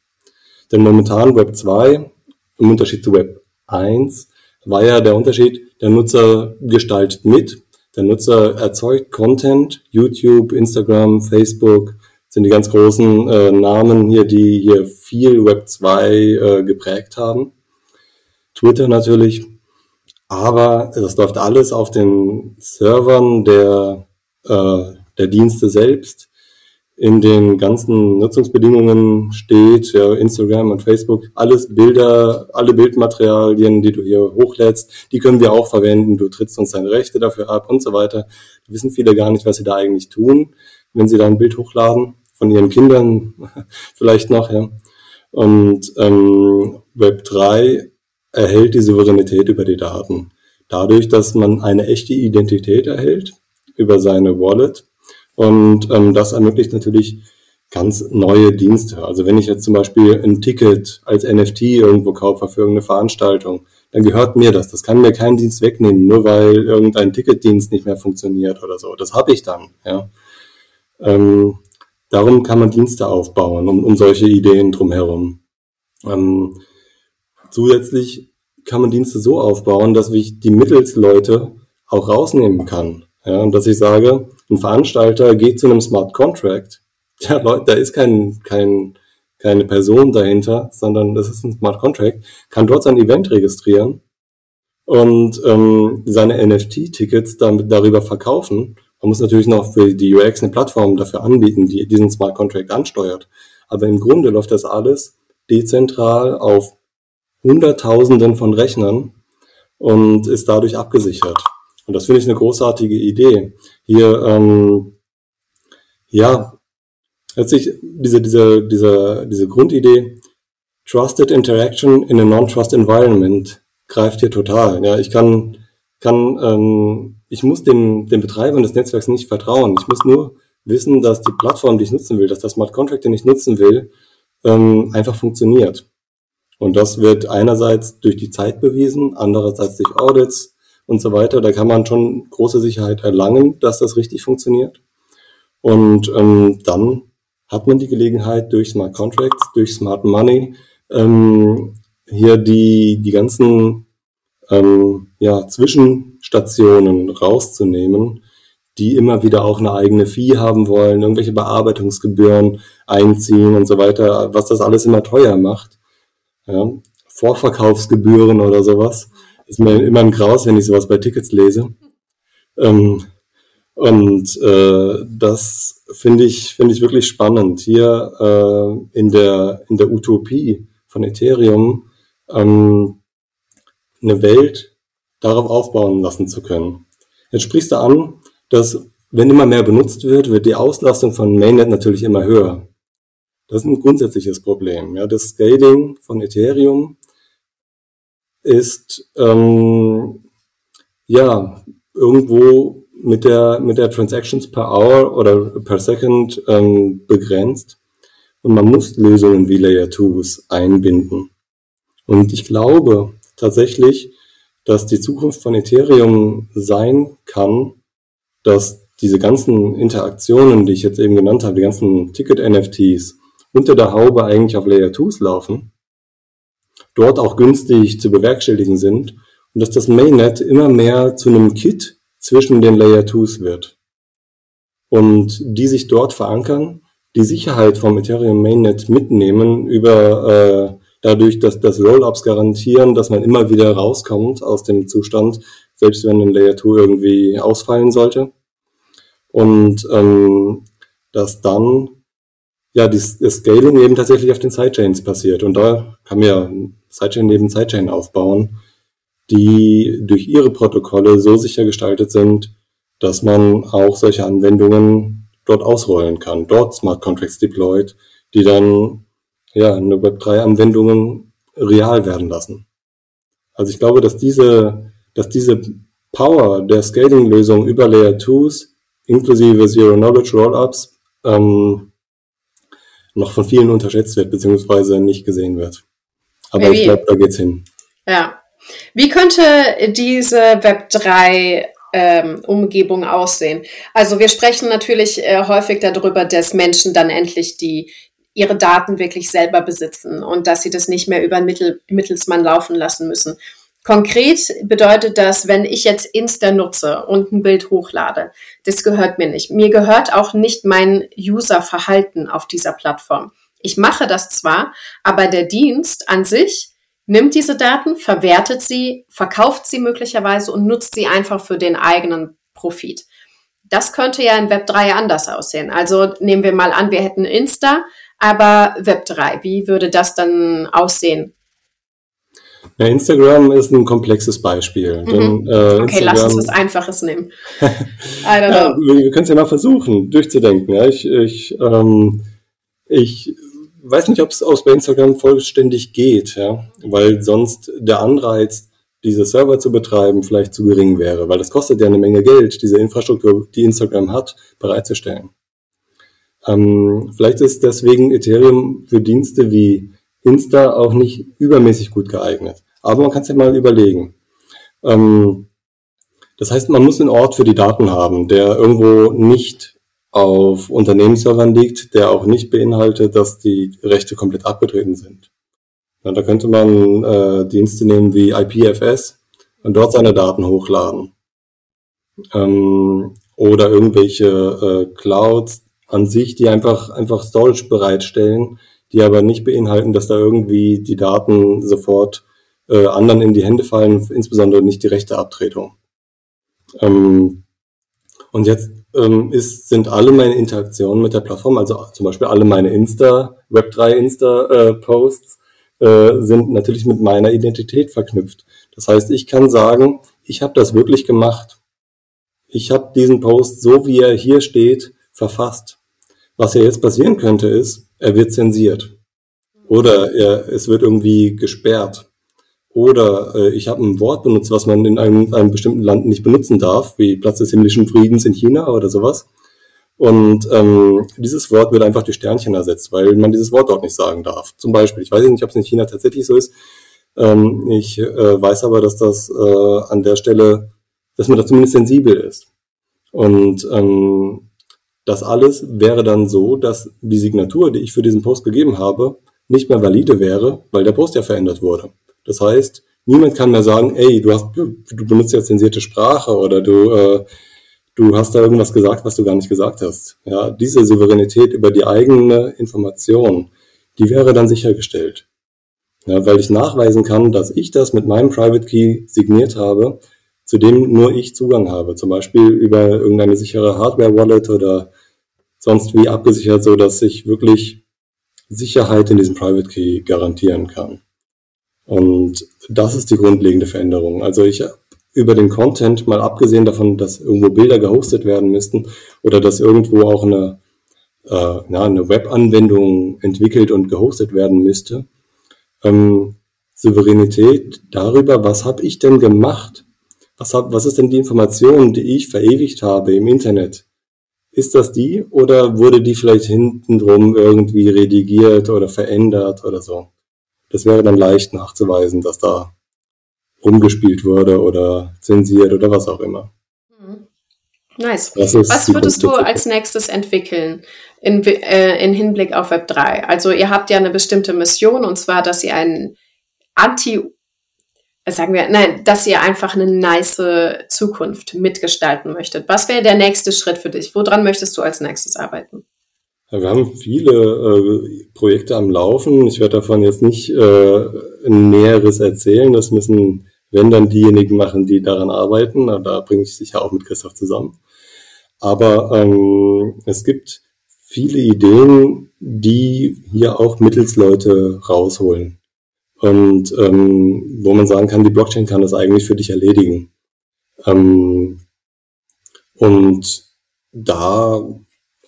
Denn momentan Web 2, im Unterschied zu Web 1, war ja der Unterschied, der Nutzer gestaltet mit der Nutzer erzeugt Content, YouTube, Instagram, Facebook sind die ganz großen äh, Namen hier, die hier viel Web 2 äh, geprägt haben. Twitter natürlich, aber das läuft alles auf den Servern der, äh, der Dienste selbst in den ganzen Nutzungsbedingungen steht, ja, Instagram und Facebook, alles Bilder, alle Bildmaterialien, die du hier hochlädst, die können wir auch verwenden. Du trittst uns deine Rechte dafür ab und so weiter. Da wissen viele gar nicht, was sie da eigentlich tun, wenn sie da ein Bild hochladen, von ihren Kindern vielleicht noch, ja. Und ähm, Web 3 erhält die Souveränität über die Daten. Dadurch, dass man eine echte Identität erhält über seine Wallet und ähm, das ermöglicht natürlich ganz neue Dienste. Also wenn ich jetzt zum Beispiel ein Ticket als NFT irgendwo kaufe für irgendeine Veranstaltung, dann gehört mir das. Das kann mir kein Dienst wegnehmen, nur weil irgendein Ticketdienst nicht mehr funktioniert oder so. Das habe ich dann. Ja. Ähm, darum kann man Dienste aufbauen, um, um solche Ideen drumherum. Ähm, zusätzlich kann man Dienste so aufbauen, dass ich die Mittelsleute auch rausnehmen kann. Ja, und dass ich sage, ein Veranstalter geht zu einem Smart Contract. Ja, Leute, da ist kein, kein, keine Person dahinter, sondern das ist ein Smart Contract, kann dort sein Event registrieren und ähm, seine NFT-Tickets damit darüber verkaufen. Man muss natürlich noch für die UX eine Plattform dafür anbieten, die diesen Smart Contract ansteuert. Aber im Grunde läuft das alles dezentral auf Hunderttausenden von Rechnern und ist dadurch abgesichert. Und das finde ich eine großartige Idee. Hier, ähm, ja, letztlich diese, diese, diese, diese Grundidee, Trusted Interaction in a Non-Trust Environment greift hier total. Ja, ich kann, kann, ähm, ich muss dem, dem Betreibern des Netzwerks nicht vertrauen. Ich muss nur wissen, dass die Plattform, die ich nutzen will, dass das Smart Contract, den ich nutzen will, ähm, einfach funktioniert. Und das wird einerseits durch die Zeit bewiesen, andererseits durch Audits und so weiter. Da kann man schon große Sicherheit erlangen, dass das richtig funktioniert. Und ähm, dann hat man die Gelegenheit, durch Smart Contracts, durch Smart Money, ähm, hier die, die ganzen ähm, ja, Zwischenstationen rauszunehmen, die immer wieder auch eine eigene Fee haben wollen, irgendwelche Bearbeitungsgebühren einziehen und so weiter, was das alles immer teuer macht. Ja, Vorverkaufsgebühren oder sowas. Ist mir immer ein Graus, wenn ich sowas bei Tickets lese. Ähm, und äh, das finde ich, finde ich wirklich spannend. Hier äh, in, der, in der Utopie von Ethereum ähm, eine Welt darauf aufbauen lassen zu können. Jetzt sprichst du an, dass wenn immer mehr benutzt wird, wird die Auslastung von Mainnet natürlich immer höher. Das ist ein grundsätzliches Problem. Ja, das Scaling von Ethereum ist ähm, ja irgendwo mit der mit der Transactions per Hour oder per Second ähm, begrenzt und man muss Lösungen wie Layer 2s einbinden. Und ich glaube tatsächlich, dass die Zukunft von Ethereum sein kann, dass diese ganzen Interaktionen, die ich jetzt eben genannt habe, die ganzen Ticket-NFTs unter der Haube eigentlich auf Layer 2s laufen dort auch günstig zu bewerkstelligen sind und dass das Mainnet immer mehr zu einem Kit zwischen den Layer 2s wird und die sich dort verankern, die Sicherheit vom Ethereum Mainnet mitnehmen über äh, dadurch, dass das Rollups garantieren, dass man immer wieder rauskommt aus dem Zustand, selbst wenn ein Layer 2 irgendwie ausfallen sollte. Und ähm, dass dann ja das, Scaling eben tatsächlich auf den Sidechains passiert. Und da kann ja Sidechain neben Sidechain aufbauen, die durch ihre Protokolle so sicher gestaltet sind, dass man auch solche Anwendungen dort ausrollen kann, dort Smart Contracts deployed, die dann ja eine Web3-Anwendungen real werden lassen. Also ich glaube, dass diese, dass diese Power der Scaling-Lösung über Layer 2s inklusive Zero-Knowledge Rollups ähm, noch von vielen unterschätzt wird, beziehungsweise nicht gesehen wird. Aber Maybe. ich glaube, da geht's hin. Ja. Wie könnte diese Web3 ähm, Umgebung aussehen? Also wir sprechen natürlich äh, häufig darüber, dass Menschen dann endlich die ihre Daten wirklich selber besitzen und dass sie das nicht mehr über einen Mittel, Mittelsmann laufen lassen müssen. Konkret bedeutet das, wenn ich jetzt Insta nutze und ein Bild hochlade, das gehört mir nicht. Mir gehört auch nicht mein Userverhalten auf dieser Plattform. Ich mache das zwar, aber der Dienst an sich nimmt diese Daten, verwertet sie, verkauft sie möglicherweise und nutzt sie einfach für den eigenen Profit. Das könnte ja in Web 3 anders aussehen. Also nehmen wir mal an, wir hätten Insta, aber Web 3. Wie würde das dann aussehen? Ja, Instagram ist ein komplexes Beispiel. Mhm. Denn, äh, okay, lass uns was Einfaches nehmen. ja, wir können es ja mal versuchen, durchzudenken. Ja, ich, ich, ähm, ich weiß nicht, ob es aus bei Instagram vollständig geht, ja, weil sonst der Anreiz, diese Server zu betreiben, vielleicht zu gering wäre, weil das kostet ja eine Menge Geld, diese Infrastruktur, die Instagram hat, bereitzustellen. Ähm, vielleicht ist deswegen Ethereum für Dienste wie Insta auch nicht übermäßig gut geeignet. Aber man kann es ja mal überlegen. Ähm, das heißt, man muss einen Ort für die Daten haben, der irgendwo nicht auf Unternehmensservern liegt, der auch nicht beinhaltet, dass die Rechte komplett abgetreten sind. Ja, da könnte man äh, Dienste nehmen wie IPFS und dort seine Daten hochladen. Ähm, oder irgendwelche äh, Clouds an sich, die einfach, einfach Storage bereitstellen, die aber nicht beinhalten, dass da irgendwie die Daten sofort äh, anderen in die Hände fallen, insbesondere nicht die rechte Abtretung. Ähm, und jetzt ähm, ist, sind alle meine Interaktionen mit der Plattform, also zum Beispiel alle meine Insta, Web3 Insta-Posts, äh, sind natürlich mit meiner Identität verknüpft. Das heißt, ich kann sagen, ich habe das wirklich gemacht. Ich habe diesen Post, so wie er hier steht, verfasst. Was ja jetzt passieren könnte, ist, er wird zensiert. Oder er, es wird irgendwie gesperrt. Oder äh, ich habe ein Wort benutzt, was man in einem, einem bestimmten Land nicht benutzen darf, wie Platz des himmlischen Friedens in China oder sowas. Und ähm, dieses Wort wird einfach durch Sternchen ersetzt, weil man dieses Wort dort nicht sagen darf. Zum Beispiel, ich weiß nicht, ob es in China tatsächlich so ist. Ähm, ich äh, weiß aber, dass das äh, an der Stelle, dass man da zumindest sensibel ist. Und ähm, das alles wäre dann so, dass die Signatur, die ich für diesen Post gegeben habe, nicht mehr valide wäre, weil der Post ja verändert wurde. Das heißt, niemand kann mehr sagen, ey, du hast, du benutzt ja zensierte Sprache oder du, äh, du hast da irgendwas gesagt, was du gar nicht gesagt hast. Ja, diese Souveränität über die eigene Information, die wäre dann sichergestellt. Ja, weil ich nachweisen kann, dass ich das mit meinem Private Key signiert habe, zu dem nur ich Zugang habe. Zum Beispiel über irgendeine sichere Hardware-Wallet oder sonst wie abgesichert, so dass ich wirklich Sicherheit in diesem Private Key garantieren kann. Und das ist die grundlegende Veränderung. Also ich über den Content, mal abgesehen davon, dass irgendwo Bilder gehostet werden müssten oder dass irgendwo auch eine, äh, na, eine Web-Anwendung entwickelt und gehostet werden müsste, ähm, Souveränität darüber, was habe ich denn gemacht? Was, hab, was ist denn die Information, die ich verewigt habe im Internet? Ist das die oder wurde die vielleicht hintendrum irgendwie redigiert oder verändert oder so? Das wäre dann leicht nachzuweisen, dass da rumgespielt wurde oder zensiert oder was auch immer. Mhm. Nice. Was würdest du als nächstes entwickeln in, äh, in Hinblick auf Web 3? Also ihr habt ja eine bestimmte Mission und zwar, dass ihr einen Anti, äh, sagen wir, nein, dass ihr einfach eine nice Zukunft mitgestalten möchtet. Was wäre der nächste Schritt für dich? Woran möchtest du als nächstes arbeiten? Wir haben viele äh, Projekte am Laufen. Ich werde davon jetzt nicht äh, Näheres erzählen. Das müssen, wenn dann diejenigen machen, die daran arbeiten. Da bringe ich sicher auch mit Christoph zusammen. Aber ähm, es gibt viele Ideen, die hier auch Mittelsleute rausholen. Und ähm, wo man sagen kann, die Blockchain kann das eigentlich für dich erledigen. Ähm, und da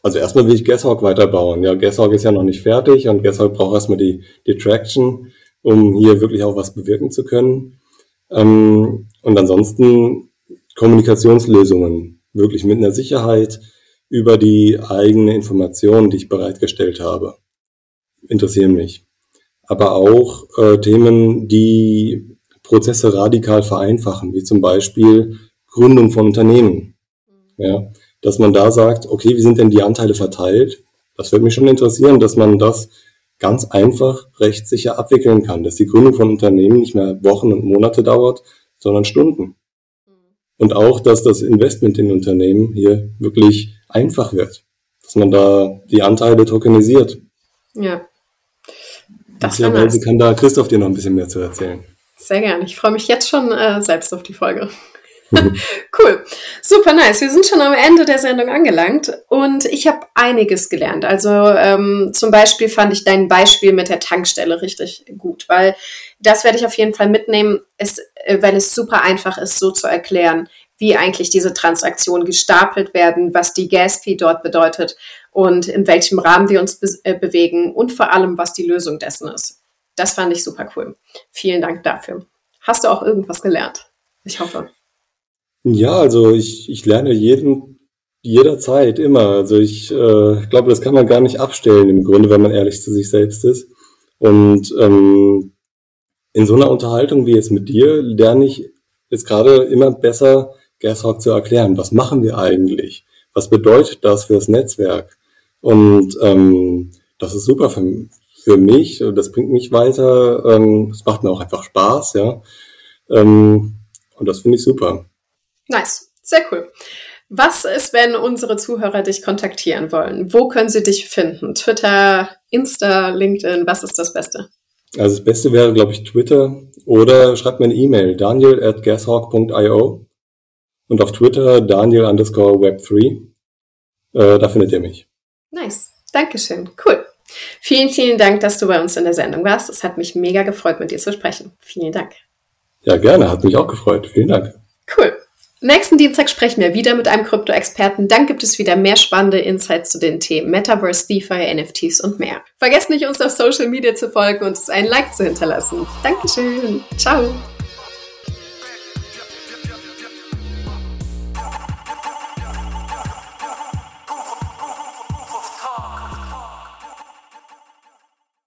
also erstmal will ich Gashawk weiterbauen. Ja, Gashawk ist ja noch nicht fertig und Gashawk braucht erstmal die, die Traction, um hier wirklich auch was bewirken zu können. Ähm, und ansonsten Kommunikationslösungen, wirklich mit einer Sicherheit über die eigene Information, die ich bereitgestellt habe, interessieren mich. Aber auch äh, Themen, die Prozesse radikal vereinfachen, wie zum Beispiel Gründung von Unternehmen. Ja, dass man da sagt, okay, wie sind denn die Anteile verteilt? Das würde mich schon interessieren, dass man das ganz einfach rechtssicher abwickeln kann, dass die Gründung von Unternehmen nicht mehr Wochen und Monate dauert, sondern Stunden. Und auch, dass das Investment in Unternehmen hier wirklich einfach wird, dass man da die Anteile tokenisiert. Ja. Das nice. kann da Christoph dir noch ein bisschen mehr zu erzählen. Sehr gerne. Ich freue mich jetzt schon äh, selbst auf die Folge. cool. Super nice. Wir sind schon am Ende der Sendung angelangt und ich habe einiges gelernt. Also ähm, zum Beispiel fand ich dein Beispiel mit der Tankstelle richtig gut, weil das werde ich auf jeden Fall mitnehmen, ist, äh, weil es super einfach ist, so zu erklären, wie eigentlich diese Transaktionen gestapelt werden, was die Gas-Fee dort bedeutet und in welchem Rahmen wir uns be äh, bewegen und vor allem, was die Lösung dessen ist. Das fand ich super cool. Vielen Dank dafür. Hast du auch irgendwas gelernt? Ich hoffe. Ja, also ich, ich lerne jeden Jederzeit, immer. Also ich äh, glaube, das kann man gar nicht abstellen im Grunde, wenn man ehrlich zu sich selbst ist. Und ähm, in so einer Unterhaltung wie jetzt mit dir lerne ich jetzt gerade immer besser Gashawk zu erklären. Was machen wir eigentlich? Was bedeutet das für das Netzwerk? Und ähm, das ist super für, für mich. Das bringt mich weiter. Ähm, es macht mir auch einfach Spaß, ja. Ähm, und das finde ich super. Nice, sehr cool. Was ist, wenn unsere Zuhörer dich kontaktieren wollen? Wo können sie dich finden? Twitter, Insta, LinkedIn, was ist das Beste? Also das Beste wäre, glaube ich, Twitter oder schreibt mir eine E-Mail, daniel at gashawk.io und auf Twitter daniel underscore web3. Äh, da findet ihr mich. Nice. Dankeschön. Cool. Vielen, vielen Dank, dass du bei uns in der Sendung warst. Es hat mich mega gefreut, mit dir zu sprechen. Vielen Dank. Ja, gerne. Hat mich auch gefreut. Vielen Dank. Cool. Nächsten Dienstag sprechen wir wieder mit einem Krypto-Experten. Dann gibt es wieder mehr spannende Insights zu den Themen Metaverse, DeFi, NFTs und mehr. Vergesst nicht, uns auf Social Media zu folgen und ein Like zu hinterlassen. Dankeschön. Ciao.